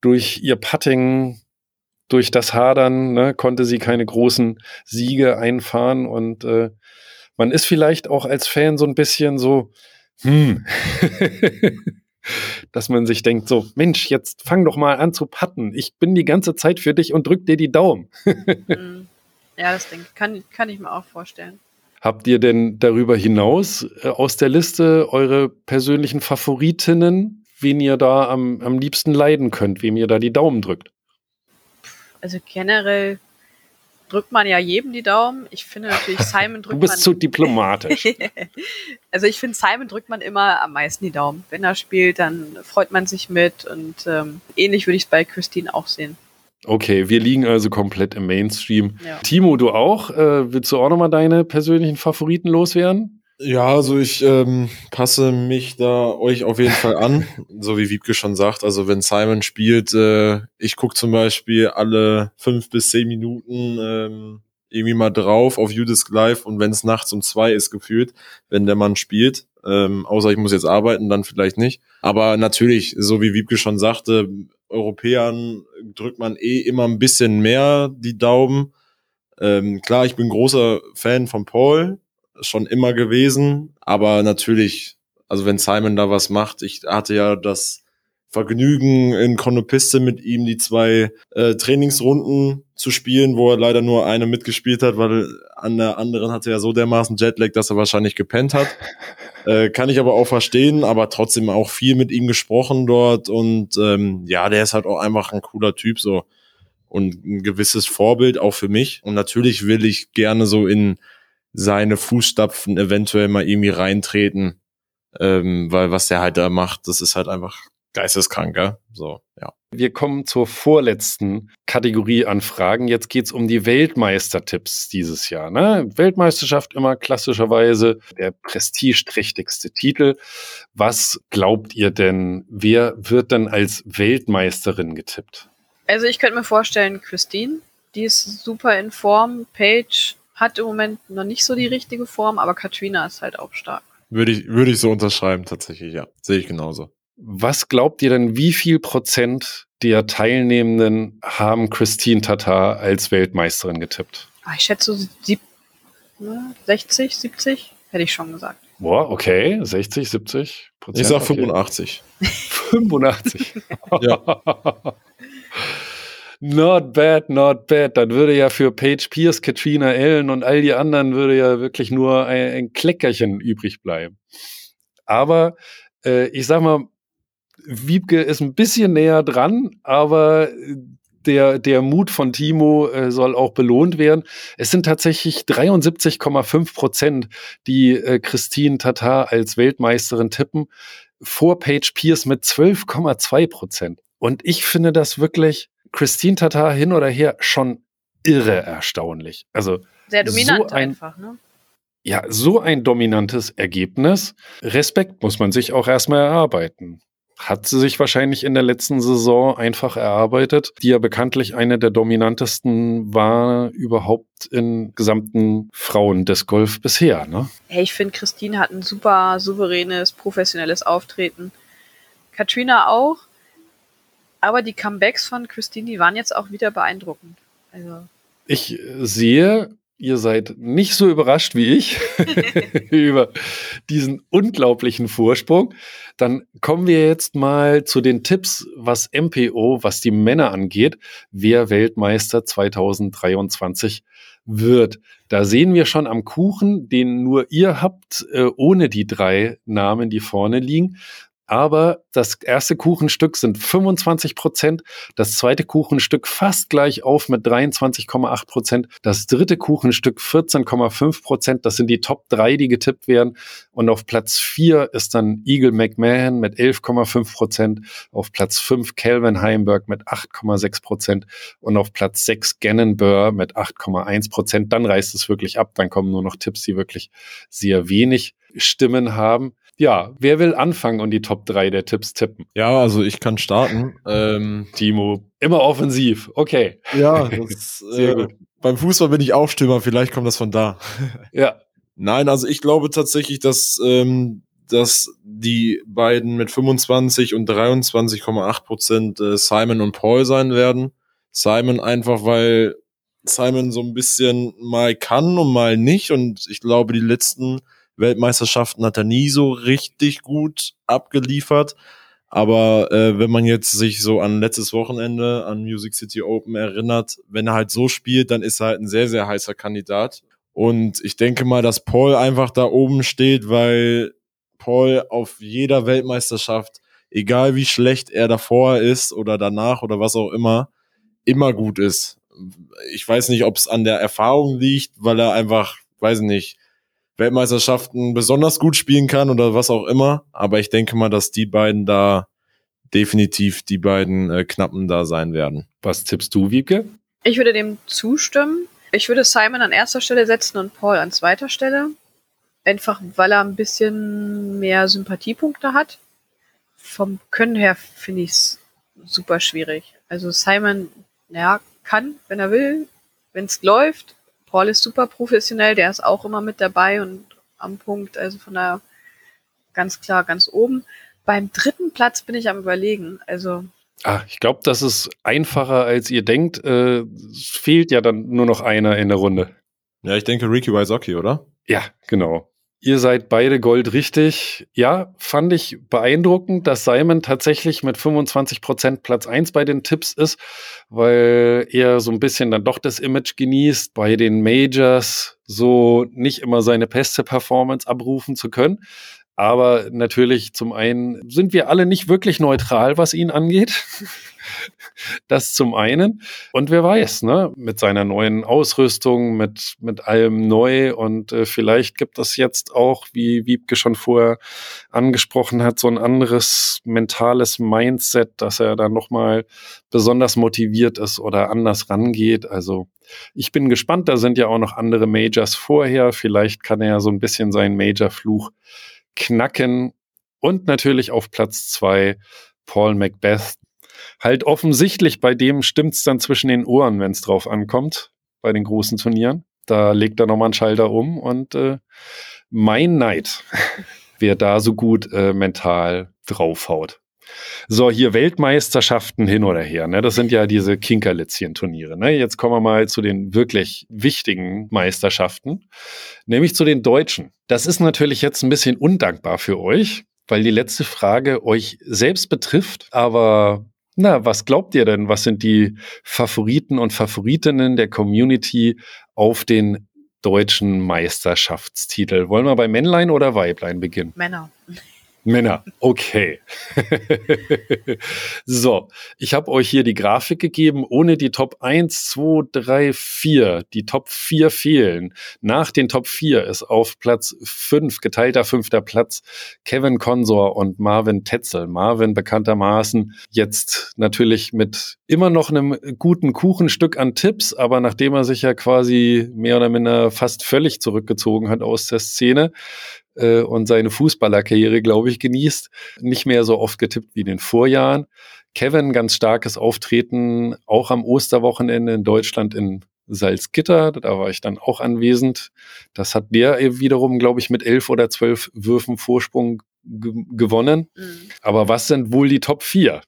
durch ihr Putting durch das Hadern ne, konnte sie keine großen Siege einfahren und äh, man ist vielleicht auch als Fan so ein bisschen so, hm, [LAUGHS] dass man sich denkt so, Mensch, jetzt fang doch mal an zu patten. Ich bin die ganze Zeit für dich und drück dir die Daumen. Mhm. [LAUGHS] ja, das denke ich. Kann, kann ich mir auch vorstellen. Habt ihr denn darüber hinaus äh, aus der Liste eure persönlichen Favoritinnen, wen ihr da am, am liebsten leiden könnt, wem ihr da die Daumen drückt? Also generell drückt man ja jedem die Daumen. Ich finde natürlich, [LAUGHS] Simon drückt Du bist man. zu diplomatisch. [LAUGHS] also ich finde, Simon drückt man immer am meisten die Daumen. Wenn er spielt, dann freut man sich mit und ähm, ähnlich würde ich es bei Christine auch sehen. Okay, wir liegen also komplett im Mainstream. Ja. Timo, du auch? Äh, willst du auch nochmal deine persönlichen Favoriten loswerden? Ja, also ich ähm, passe mich da euch auf jeden Fall an, [LAUGHS] so wie Wiebke schon sagt. Also wenn Simon spielt, äh, ich gucke zum Beispiel alle fünf bis zehn Minuten ähm, irgendwie mal drauf auf Judith Live und wenn es nachts um zwei ist gefühlt, wenn der Mann spielt, ähm, außer ich muss jetzt arbeiten, dann vielleicht nicht. Aber natürlich, so wie Wiebke schon sagte, Europäern drückt man eh immer ein bisschen mehr die Daumen. Ähm, klar, ich bin großer Fan von Paul, schon immer gewesen, aber natürlich, also wenn Simon da was macht, ich hatte ja das Vergnügen in Chronopiste mit ihm die zwei äh, Trainingsrunden zu spielen, wo er leider nur eine mitgespielt hat, weil an der anderen hatte er so dermaßen Jetlag, dass er wahrscheinlich gepennt hat. [LAUGHS] Äh, kann ich aber auch verstehen, aber trotzdem auch viel mit ihm gesprochen dort und ähm, ja, der ist halt auch einfach ein cooler Typ so und ein gewisses Vorbild auch für mich. Und natürlich will ich gerne so in seine Fußstapfen eventuell mal irgendwie reintreten, ähm, weil was der halt da macht, das ist halt einfach geisteskrank, gell? So, ja. Wir kommen zur vorletzten Kategorie an Fragen. Jetzt geht's um die Weltmeistertipps dieses Jahr. Ne? Weltmeisterschaft immer klassischerweise der prestigeträchtigste Titel. Was glaubt ihr denn, wer wird denn als Weltmeisterin getippt? Also ich könnte mir vorstellen, Christine, die ist super in Form. Paige hat im Moment noch nicht so die richtige Form, aber Katrina ist halt auch stark. Würde ich, würde ich so unterschreiben, tatsächlich, ja. Sehe ich genauso. Was glaubt ihr denn, wie viel Prozent der Teilnehmenden haben Christine Tatar als Weltmeisterin getippt? Ah, Ich schätze so sieb, ne, 60, 70, hätte ich schon gesagt. Boah, okay, 60, 70 Prozent. Ich sag okay. 85. 85. [LAUGHS] Ja. [LAUGHS] Not bad, not bad. Dann würde ja für Paige Pierce, Katrina Allen und all die anderen würde ja wirklich nur ein, ein Kleckerchen übrig bleiben. Aber äh, ich sag mal, Wiebke ist ein bisschen näher dran, aber der, der Mut von Timo äh, soll auch belohnt werden. Es sind tatsächlich 73,5 Prozent, die äh, Christine Tatar als Weltmeisterin tippen, vor Paige Pierce mit 12,2 Prozent. Und ich finde das wirklich, Christine Tatar hin oder her, schon irre erstaunlich. Also Sehr dominant So ein- einfach, ne? ja, so ein dominantes Ergebnis. Respekt muss man sich auch erstmal erarbeiten. Hat sie sich wahrscheinlich in der letzten Saison einfach erarbeitet, die ja bekanntlich eine der dominantesten war überhaupt im gesamten Frauendisc-Golf bisher, ne? Hey, ich finde, Christine hat ein super souveränes, professionelles Auftreten. Katrina auch. Aber die Comebacks von Christine, die waren jetzt auch wieder beeindruckend. Also, Ich sehe, ihr seid nicht so überrascht wie ich [LAUGHS] über diesen unglaublichen Vorsprung. Dann kommen wir jetzt mal zu den Tipps, was MPO, was die Männer angeht, wer Weltmeister 2023 wird. Da sehen wir schon am Kuchen, den nur ihr habt, äh, ohne die drei Namen, die vorne liegen. Aber das erste Kuchenstück sind 25 Prozent, das zweite Kuchenstück fast gleich auf mit 23,8 Prozent, das dritte Kuchenstück 14,5 Prozent, das sind die Top drei, die getippt werden. Und auf Platz vier ist dann Eagle McMahon mit 11,5 Prozent, auf Platz fünf Calvin Heimberg mit 8,6 Prozent und auf Platz sechs Gannon Burr mit 8,1 Prozent. Dann reißt es wirklich ab, dann kommen nur noch Tipps, die wirklich sehr wenig Stimmen haben. Ja, wer will anfangen und die Top 3 der Tipps tippen? Ja, also ich kann starten. Ähm, Timo, immer offensiv. Okay. ja, das, [LAUGHS] Sehr äh, gut. Beim Fußball bin ich auch Stürmer, vielleicht kommt das von da. [LAUGHS] Ja. Nein, also ich glaube tatsächlich, dass, ähm, dass die beiden mit 25 und 23,8 Prozent äh, Simon und Paul sein werden. Simon einfach, weil Simon so ein bisschen mal kann und mal nicht. Und ich glaube, die letzten Weltmeisterschaften hat er nie so richtig gut abgeliefert. Aber äh, wenn man jetzt sich so an letztes Wochenende an Music City Open erinnert, wenn er halt so spielt, dann ist er halt ein sehr, sehr heißer Kandidat. Und ich denke mal, dass Paul einfach da oben steht, weil Paul auf jeder Weltmeisterschaft, egal wie schlecht er davor ist oder danach oder was auch immer, immer gut ist. Ich weiß nicht, ob es an der Erfahrung liegt, weil er einfach, weiß nicht, Weltmeisterschaften besonders gut spielen kann oder was auch immer. Aber ich denke mal, dass die beiden da definitiv die beiden äh, Knappen da sein werden. Was tippst du, Wiebke? Ich würde dem zustimmen. Ich würde Simon an erster Stelle setzen und Paul an zweiter Stelle. Einfach weil er ein bisschen mehr Sympathiepunkte hat. Vom Können her finde ich es super schwierig. Also Simon, ja, kann, wenn er will, wenn es läuft. Paul ist super professionell, der ist auch immer mit dabei und am Punkt, also von daher ganz klar ganz oben. Beim dritten Platz bin ich am überlegen. Also Ah, ich glaube, das ist einfacher, als ihr denkt. Äh, es fehlt ja dann nur noch einer in der Runde. Ja, ich denke Ricky Wysocki, oder? Ja, genau. Ihr seid beide Gold richtig. Ja, fand ich beeindruckend, dass Simon tatsächlich mit 25 Prozent Platz eins bei den Tipps ist, weil er so ein bisschen dann doch das Image genießt, bei den Majors so nicht immer seine beste Performance abrufen zu können. Aber natürlich zum einen sind wir alle nicht wirklich neutral, was ihn angeht. [LAUGHS] Das zum einen. Und wer weiß, ne, mit seiner neuen Ausrüstung, mit, mit allem neu und äh, vielleicht gibt es jetzt auch, wie Wiebke schon vorher angesprochen hat, so ein anderes mentales Mindset, dass er dann nochmal besonders motiviert ist oder anders rangeht. Also ich bin gespannt, da sind ja auch noch andere Majors vorher. Vielleicht kann er ja so ein bisschen seinen Major-Fluch knacken. Und natürlich auf Platz zwei Paul Macbeth, halt offensichtlich bei dem stimmt's dann zwischen den Ohren, wenn es drauf ankommt, bei den großen Turnieren. Da legt er nochmal einen Schalter um und äh, mein Neid, [LAUGHS] wer da so gut äh, mental draufhaut. So, hier Weltmeisterschaften hin oder her. Ne? Das sind ja diese Kinkerlitzchen-Turniere. Ne? Jetzt kommen wir mal zu den wirklich wichtigen Meisterschaften, nämlich zu den Deutschen. Das ist natürlich jetzt ein bisschen undankbar für euch, weil die letzte Frage euch selbst betrifft. Aber na, was glaubt ihr denn? Was sind die Favoriten und Favoritinnen der Community auf den deutschen Meisterschaftstitel? Wollen wir bei Männlein oder Weiblein beginnen? Männer. Männer, okay. [LAUGHS] so, ich habe euch hier die Grafik gegeben, ohne die Top 1, 2, 3, 4. Die Top 4 fehlen. Nach den Top 4 ist auf Platz 5, geteilter fünfter Platz, Kevin Consor und Marvin Tetzel. Marvin bekanntermaßen jetzt natürlich mit immer noch einem guten Kuchenstück an Tipps, aber nachdem er sich ja quasi mehr oder minder fast völlig zurückgezogen hat aus der Szene, äh, und seine Fußballerkarriere, glaube ich, genießt. Nicht mehr so oft getippt wie in den Vorjahren. Kevin, ganz starkes Auftreten, auch am Osterwochenende in Deutschland in Salzgitter. Da war ich dann auch anwesend. Das hat der wiederum, glaube ich, mit elf oder zwölf Würfen Vorsprung gewonnen. Mhm. Aber was sind wohl die Top 4?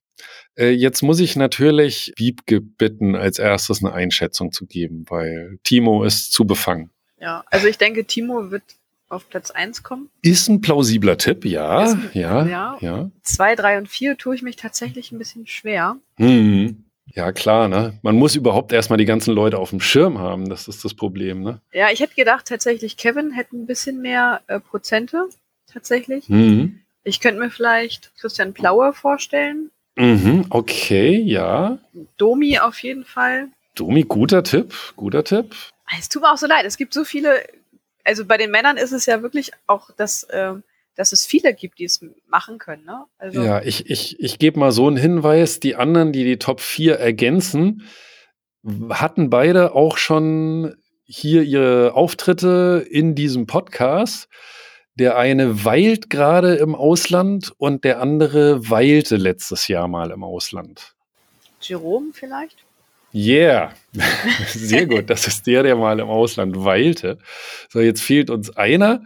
Äh, jetzt muss ich natürlich Wiebke bitten, als erstes eine Einschätzung zu geben, weil Timo ist zu befangen. Ja, also ich denke, Timo wird auf Platz 1 kommen. Ist ein plausibler Tipp, ja. Ein, ja, ja. ja. Zwei, drei und vier tue ich mich tatsächlich ein bisschen schwer. Hm. Ja, klar, ne? Man muss überhaupt erstmal die ganzen Leute auf dem Schirm haben, das ist das Problem, ne? Ja, ich hätte gedacht, tatsächlich, Kevin hätte ein bisschen mehr äh, Prozente, tatsächlich. Mhm. Ich könnte mir vielleicht Christian Plauer vorstellen. Mhm, okay, ja. Domi auf jeden Fall. Domi, guter Tipp, guter Tipp. Es tut mir auch so leid, es gibt so viele also bei den Männern ist es ja wirklich auch, dass, äh, dass es viele gibt, die es machen können. Ne? Also ja, ich, ich, ich gebe mal so einen Hinweis. Die anderen, die die Top 4 ergänzen, hatten beide auch schon hier ihre Auftritte in diesem Podcast. Der eine weilt gerade im Ausland und der andere weilte letztes Jahr mal im Ausland. Jerome vielleicht? Yeah, [LAUGHS] sehr gut. Das ist der, der mal im Ausland weilte. So, jetzt fehlt uns einer.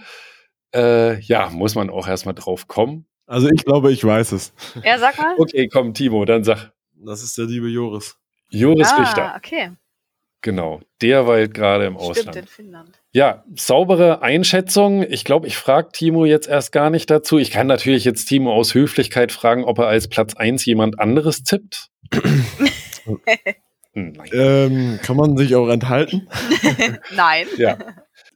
Äh, ja, muss man auch erstmal drauf kommen. Also ich glaube, ich weiß es. Ja, sag mal. [LAUGHS] Okay, komm, Timo, dann sag. Das ist der liebe Joris. Joris ah, Richter. okay. Genau, der weilt gerade im Stimmt, Ausland. in Finnland. Ja, saubere Einschätzung. Ich glaube, ich frage Timo jetzt erst gar nicht dazu. Ich kann natürlich jetzt Timo aus Höflichkeit fragen, ob er als Platz 1 jemand anderes tippt. [LAUGHS] Hm. Ähm, kann man sich auch enthalten? [LAUGHS] Nein. Ja.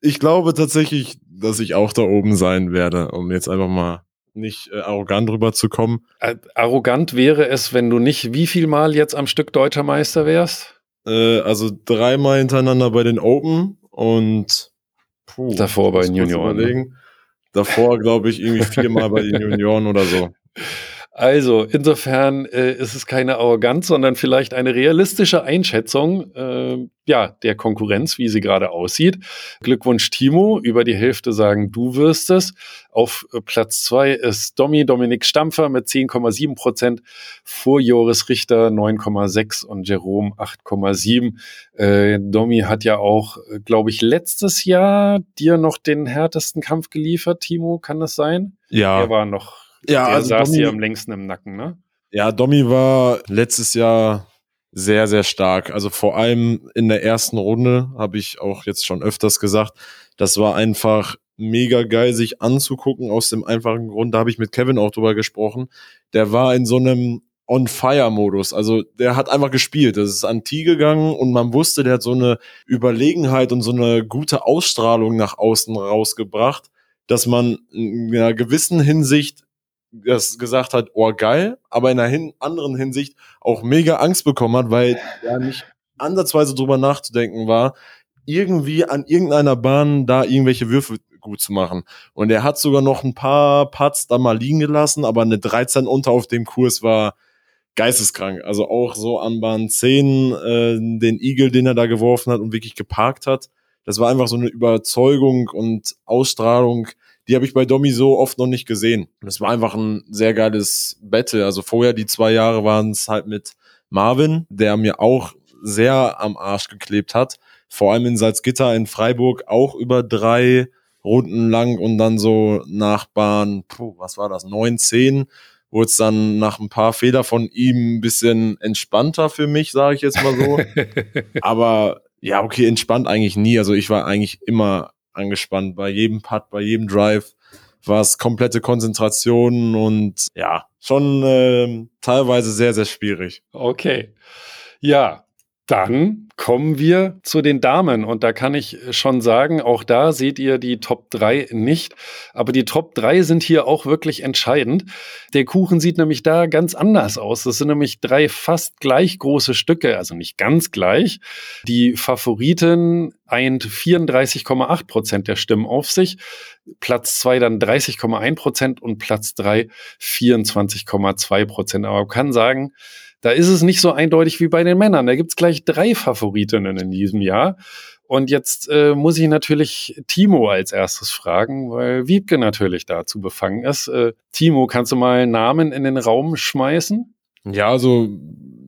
Ich glaube tatsächlich, dass ich auch da oben sein werde, um jetzt einfach mal nicht äh, arrogant rüberzukommen. Äh, Arrogant wäre es, wenn du nicht wie viel Mal jetzt am Stück deutscher Meister wärst? Äh, also dreimal hintereinander bei den Open und puh, Davor bei den Junioren, ne? Davor, glaube ich, irgendwie viermal bei den [LAUGHS] Junioren oder so. Also, insofern äh, ist es keine Arroganz, sondern vielleicht eine realistische Einschätzung äh, ja, der Konkurrenz, wie sie gerade aussieht. Glückwunsch, Timo. Über die Hälfte sagen, du wirst es. Auf äh, Platz zwei ist Domi, Dominik Stampfer mit 10,7 Prozent, vor Joris Richter 9,6 und Jerome 8,7. Äh, Domi hat ja auch, glaube ich, letztes Jahr dir noch den härtesten Kampf geliefert, Timo, kann das sein? Ja, Der war noch, ja der also saß Domi, dir am längsten im Nacken, ne? ja, Domi war letztes Jahr sehr, sehr stark. Also vor allem in der ersten Runde habe ich auch jetzt schon öfters gesagt, das war einfach mega geil, sich anzugucken, aus dem einfachen Grund, da habe ich mit Kevin auch drüber gesprochen. Der war in so einem On-Fire-Modus. Also der hat einfach gespielt. Das ist an Tee gegangen und man wusste, der hat so eine Überlegenheit und so eine gute Ausstrahlung nach außen rausgebracht, dass man in einer gewissen Hinsicht das gesagt hat, oh geil, aber in einer hin anderen Hinsicht auch mega Angst bekommen hat, weil er nicht ansatzweise drüber nachzudenken war, irgendwie an irgendeiner Bahn da irgendwelche Würfe gut zu machen. Und er hat sogar noch ein paar Putts da mal liegen gelassen, aber eine 13 unter auf dem Kurs war geisteskrank. Also auch so an Bahn 10 äh, den Eagle, den er da geworfen hat und wirklich geparkt hat. Das war einfach so eine Überzeugung und Ausstrahlung, die habe ich bei Domi so oft noch nicht gesehen. Das war einfach ein sehr geiles Battle. Also vorher die zwei Jahre waren es halt mit Marvin, der mir auch sehr am Arsch geklebt hat. Vor allem in Salzgitter in Freiburg auch über drei Runden lang und dann so nach Bahn, puh, was war das, neun, zehn, wurde es dann nach ein paar Fehler von ihm ein bisschen entspannter für mich, sage ich jetzt mal so. [LAUGHS] Aber ja, okay, entspannt eigentlich nie. Also ich war eigentlich immer angespannt bei jedem Putt, bei jedem Drive war es komplette Konzentration und ja, schon ähm, teilweise sehr, sehr schwierig. Okay. Ja, dann kommen wir zu den Damen. Und da kann ich schon sagen, auch da seht ihr die Top 3 nicht. Aber die Top 3 sind hier auch wirklich entscheidend. Der Kuchen sieht nämlich da ganz anders aus. Das sind nämlich drei fast gleich große Stücke, also nicht ganz gleich. Die Favoriten eint 34,8 Prozent der Stimmen auf sich. Platz zwei dann 30,1 Prozent und Platz drei 24,2 Prozent. Aber man kann sagen, da ist es nicht so eindeutig wie bei den Männern. Da gibt's gleich drei Favoritinnen in diesem Jahr. Und jetzt äh, muss ich natürlich Timo als erstes fragen, weil Wiebke natürlich dazu befangen ist. Äh, Timo, kannst du mal Namen in den Raum schmeißen? Ja, also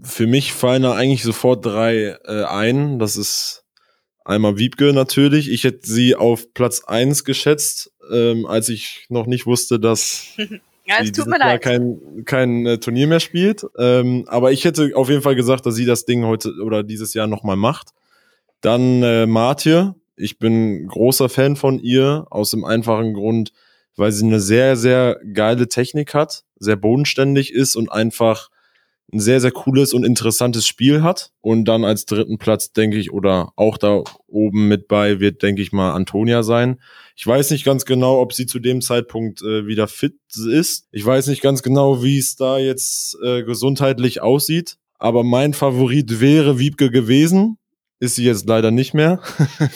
für mich fallen da eigentlich sofort drei äh, ein. Das ist einmal Wiebke natürlich. Ich hätte sie auf Platz eins geschätzt, ähm, als ich noch nicht wusste, dass [LAUGHS] Ja, es tut mir leid. kein, kein äh, Turnier mehr spielt. Ähm, aber ich hätte auf jeden Fall gesagt, dass sie das Ding heute oder dieses Jahr nochmal macht. Dann äh, Martje. Ich bin großer Fan von ihr, aus dem einfachen Grund, weil sie eine sehr, sehr geile Technik hat, sehr bodenständig ist und einfach ein sehr, sehr cooles und interessantes Spiel hat. Und dann als dritten Platz, denke ich, oder auch da oben mit bei wird, denke ich mal, Antonia sein. Ich weiß nicht ganz genau, ob sie zu dem Zeitpunkt äh, wieder fit ist. Ich weiß nicht ganz genau, wie es da jetzt äh, gesundheitlich aussieht. Aber mein Favorit wäre Wiebke gewesen. Ist sie jetzt leider nicht mehr.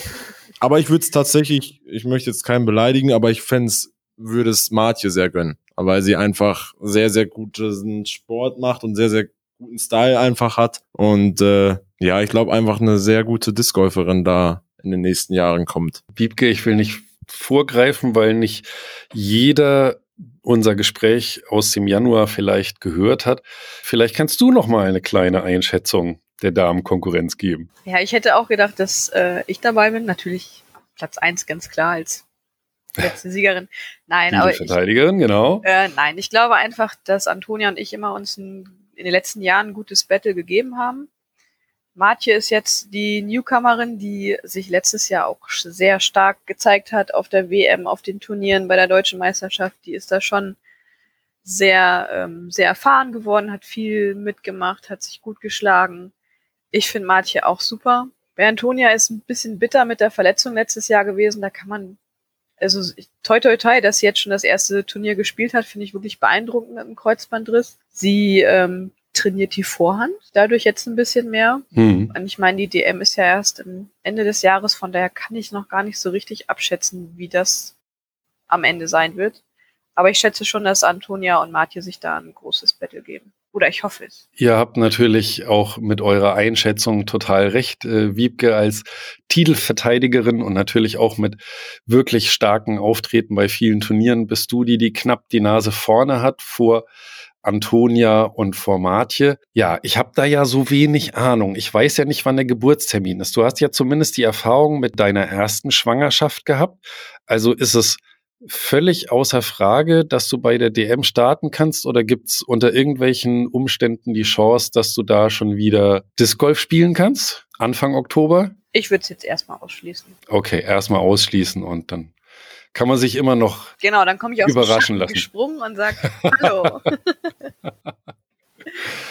[LAUGHS] aber ich würde es tatsächlich, ich möchte jetzt keinen beleidigen, aber ich fände es, würde es Martje sehr gönnen. Weil sie einfach sehr, sehr guten Sport macht und sehr, sehr guten Style einfach hat. Und äh, ja, ich glaube einfach eine sehr gute Discgolferin da in den nächsten Jahren kommt. Wiebke, ich will nicht vorgreifen, weil nicht jeder unser Gespräch aus dem Januar vielleicht gehört hat. Vielleicht kannst du noch mal eine kleine Einschätzung der Damenkonkurrenz geben. Ja, ich hätte auch gedacht, dass äh, ich dabei bin. Natürlich Platz eins ganz klar als [LAUGHS] letzte Siegerin. Nein, Diese aber ich, Verteidigerin, genau. äh, nein, ich glaube einfach, dass Antonia und ich immer uns ein, in den letzten Jahren ein gutes Battle gegeben haben. Martje ist jetzt die Newcomerin, die sich letztes Jahr auch sehr stark gezeigt hat auf der WM, auf den Turnieren bei der deutschen Meisterschaft. Die ist da schon sehr, ähm, sehr erfahren geworden, hat viel mitgemacht, hat sich gut geschlagen. Ich finde Martje auch super. Bei Antonia ist ein bisschen bitter mit der Verletzung letztes Jahr gewesen. Da kann man, also toi toi toi, dass sie jetzt schon das erste Turnier gespielt hat, finde ich wirklich beeindruckend mit dem Kreuzbandriss. Sie ähm, trainiert die Vorhand, dadurch jetzt ein bisschen mehr. Hm. Und ich meine, die DM ist ja erst am Ende des Jahres, von daher kann ich noch gar nicht so richtig abschätzen, wie das am Ende sein wird. Aber ich schätze schon, dass Antonia und Martje sich da ein großes Battle geben. Oder ich hoffe es. Ihr habt natürlich auch mit eurer Einschätzung total recht. Äh, Wiebke als Titelverteidigerin und natürlich auch mit wirklich starken Auftreten bei vielen Turnieren bist du die, die knapp die Nase vorne hat vor Antonia und vor Martje. Ja, ich habe da ja so wenig Ahnung. Ich weiß ja nicht, wann der Geburtstermin ist. Du hast ja zumindest die Erfahrung mit deiner ersten Schwangerschaft gehabt. Also ist es völlig außer Frage, dass du bei der DM starten kannst oder gibt's unter irgendwelchen Umständen die Chance, dass du da schon wieder Disc Golf spielen kannst? Anfang Oktober? Ich würde es jetzt erstmal ausschließen. Okay, erstmal ausschließen und dann kann man sich immer noch Genau, dann komme ich aus Überraschen lassen. gesprungen und sage Hallo. [LAUGHS] [LAUGHS]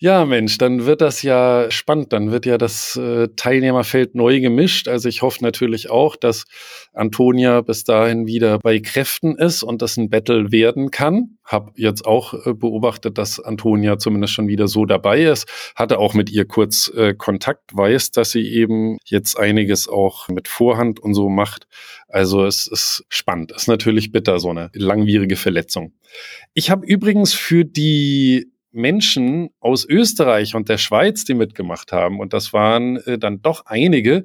Ja, Mensch, dann wird das ja spannend. Dann wird ja das äh, Teilnehmerfeld neu gemischt. Also ich hoffe natürlich auch, dass Antonia bis dahin wieder bei Kräften ist und das ein Battle werden kann. Hab jetzt auch äh, beobachtet, dass Antonia zumindest schon wieder so dabei ist. Hatte auch mit ihr kurz äh, Kontakt, weiß, dass sie eben jetzt einiges auch mit Vorhand und so macht. Also es ist spannend. Ist natürlich bitter, so eine langwierige Verletzung. Ich habe übrigens für die Menschen aus Österreich und der Schweiz, die mitgemacht haben, und das waren äh, dann doch einige,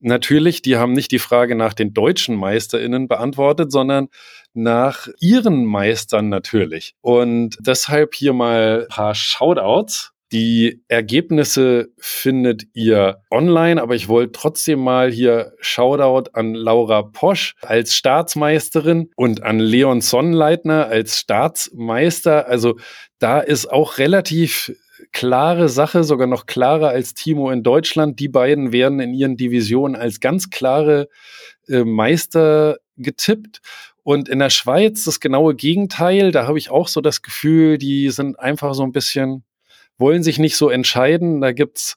natürlich, die haben nicht die Frage nach den deutschen MeisterInnen beantwortet, sondern nach ihren Meistern natürlich. Und deshalb hier mal ein paar Shoutouts. Die Ergebnisse findet ihr online, aber ich wollte trotzdem mal hier Shoutout an Laura Posch als Staatsmeisterin und an Leon Sonnleitner als Staatsmeister. Also da ist auch relativ klare Sache, sogar noch klarer als Timo in Deutschland. Die beiden werden in ihren Divisionen als ganz klare äh, Meister getippt. Und in der Schweiz das genaue Gegenteil. Da habe ich auch so das Gefühl, die sind einfach so ein bisschen, wollen sich nicht so entscheiden. Da gibt's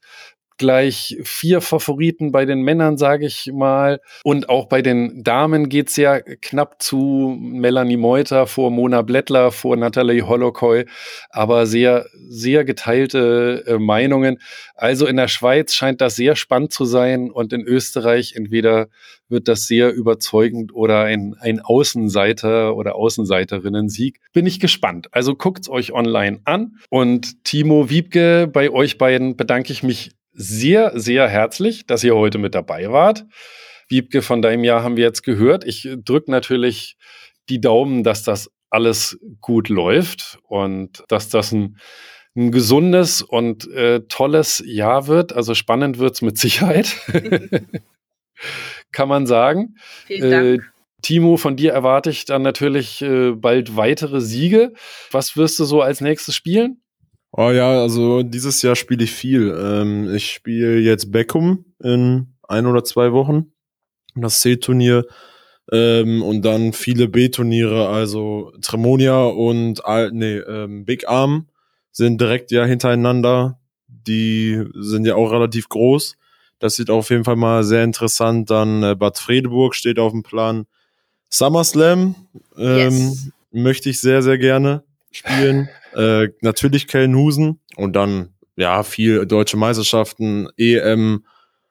gleich vier Favoriten bei den Männern, sage ich mal. Und auch bei den Damen geht's ja knapp zu Melanie Meuter vor Mona Blättler, vor Natalie Holocoy, aber sehr, sehr geteilte äh, Meinungen. Also in der Schweiz scheint das sehr spannend zu sein und in Österreich entweder wird das sehr überzeugend oder ein, ein Außenseiter oder Außenseiterinnen-Sieg. Bin ich gespannt. Also guckt's euch online an. Und Timo Wiebke, bei euch beiden bedanke ich mich sehr, sehr herzlich, dass ihr heute mit dabei wart. Wiebke, von deinem Jahr haben wir jetzt gehört. Ich drücke natürlich die Daumen, dass das alles gut läuft und dass das ein, ein gesundes und äh, tolles Jahr wird. Also spannend wird's mit Sicherheit, [LAUGHS] kann man sagen. Vielen Äh, Dank. Timo, von dir erwarte ich dann natürlich äh, bald weitere Siege. Was wirst du so als nächstes spielen? Oh ja, also dieses Jahr spiele ich viel. Ähm, ich spiele jetzt Beckum in ein oder zwei Wochen. Das C-Turnier. Ähm, und dann viele B-Turniere, also Tremonia und Al nee, ähm, Big Arm sind direkt ja hintereinander. Die sind ja auch relativ groß. Das sieht auf jeden Fall mal sehr interessant. Dann äh, Bad Fredeburg steht auf dem Plan. SummerSlam ähm, Yes. möchte ich sehr, sehr gerne spielen. [LAUGHS] äh, natürlich Kellenhusen und dann ja viel deutsche Meisterschaften, EM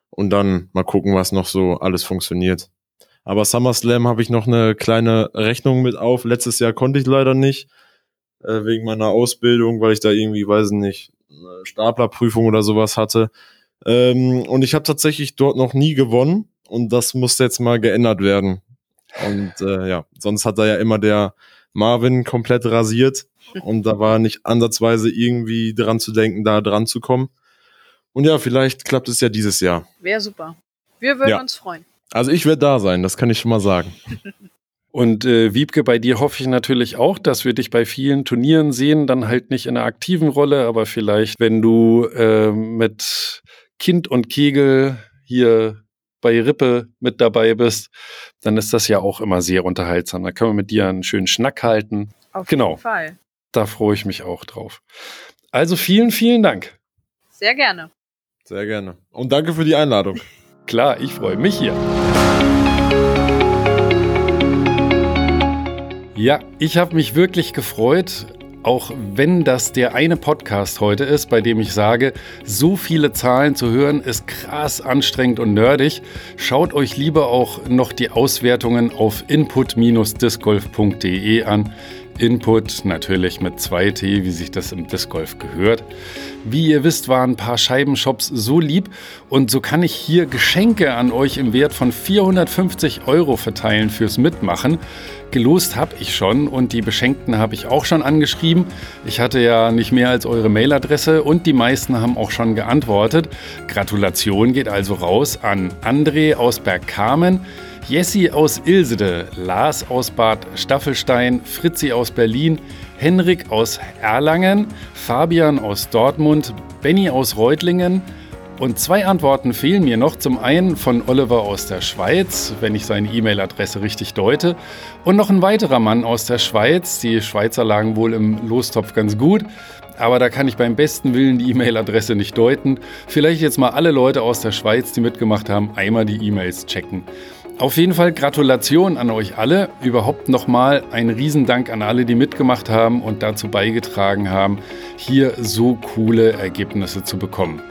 und dann mal gucken, was noch so alles funktioniert. Aber SummerSlam habe ich noch eine kleine Rechnung mit auf. Letztes Jahr konnte ich leider nicht äh, wegen meiner Ausbildung, weil ich da irgendwie, weiß ich nicht, eine Staplerprüfung oder sowas hatte. Ähm, und ich habe tatsächlich dort noch nie gewonnen und das muss jetzt mal geändert werden. Und äh, ja, sonst hat da ja immer der Marvin komplett rasiert und da war nicht ansatzweise irgendwie dran zu denken, da dran zu kommen. Und ja, vielleicht klappt es ja dieses Jahr. Wäre super. Wir würden Ja. uns freuen. Also ich werde da sein, das kann ich schon mal sagen. [LAUGHS] Und äh, Wiebke, bei dir hoffe ich natürlich auch, dass wir dich bei vielen Turnieren sehen, dann halt nicht in einer aktiven Rolle, aber vielleicht, wenn du äh, mit Kind und Kegel hier bei Rippe mit dabei bist, dann ist das ja auch immer sehr unterhaltsam. Da können wir mit dir einen schönen Schnack halten. Auf Genau. jeden Fall. Da freue ich mich auch drauf. Also vielen, vielen Dank. Sehr gerne. Sehr gerne. Und danke für die Einladung. [LAUGHS] Klar, ich freue mich hier. Ja, ich habe mich wirklich gefreut, auch wenn das der eine Podcast heute ist, bei dem ich sage, so viele Zahlen zu hören ist krass anstrengend und nerdig. Schaut euch lieber auch noch die Auswertungen auf input-discgolf.de an. Input natürlich mit 2T, wie sich das im Disc Golf gehört. Wie ihr wisst, waren ein paar Scheibenshops so lieb und so kann ich hier Geschenke an euch im Wert von 450 Euro verteilen fürs Mitmachen. Gelost habe ich schon und die Beschenkten habe ich auch schon angeschrieben. Ich hatte ja nicht mehr als eure Mailadresse und die meisten haben auch schon geantwortet. Gratulation geht also raus an André aus Bergkamen, Jessi aus Ilsede, Lars aus Bad Staffelstein, Fritzi aus Berlin, Henrik aus Erlangen, Fabian aus Dortmund, Benny aus Reutlingen, und zwei Antworten fehlen mir noch. Zum einen von Oliver aus der Schweiz, wenn ich seine E-Mail-Adresse richtig deute. Und noch ein weiterer Mann aus der Schweiz. Die Schweizer lagen wohl im Lostopf ganz gut. Aber da kann ich beim besten Willen die E-Mail-Adresse nicht deuten. Vielleicht jetzt mal alle Leute aus der Schweiz, die mitgemacht haben, einmal die E-Mails checken. Auf jeden Fall Gratulation an euch alle. Überhaupt nochmal ein Riesendank an alle, die mitgemacht haben und dazu beigetragen haben, hier so coole Ergebnisse zu bekommen.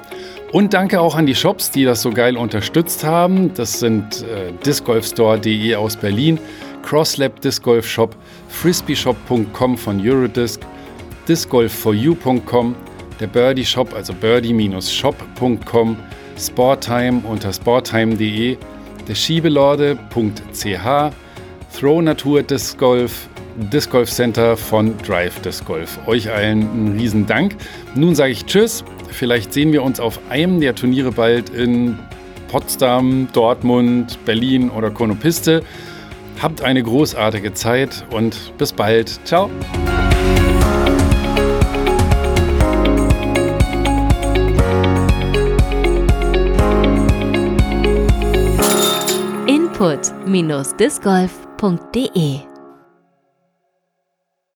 Und danke auch an die Shops, die das so geil unterstützt haben. Das sind äh, discgolfstore.de aus Berlin, Crosslab Disc Golf Shop, frisbeeshop.com von Eurodisc, discgolfforyou.com, der Birdie Shop, also birdie-shop.com, Sporttime unter sporttime.de, der Schiebelorde.ch, Throw Natur Disc Golf, Disc Golf Center von Drive Disc Golf. Euch allen einen riesen Dank. Nun sage ich Tschüss. Vielleicht sehen wir uns auf einem der Turniere bald in Potsdam, Dortmund, Berlin oder Konopiste. Habt eine großartige Zeit und bis bald. Ciao. input-discgolf.de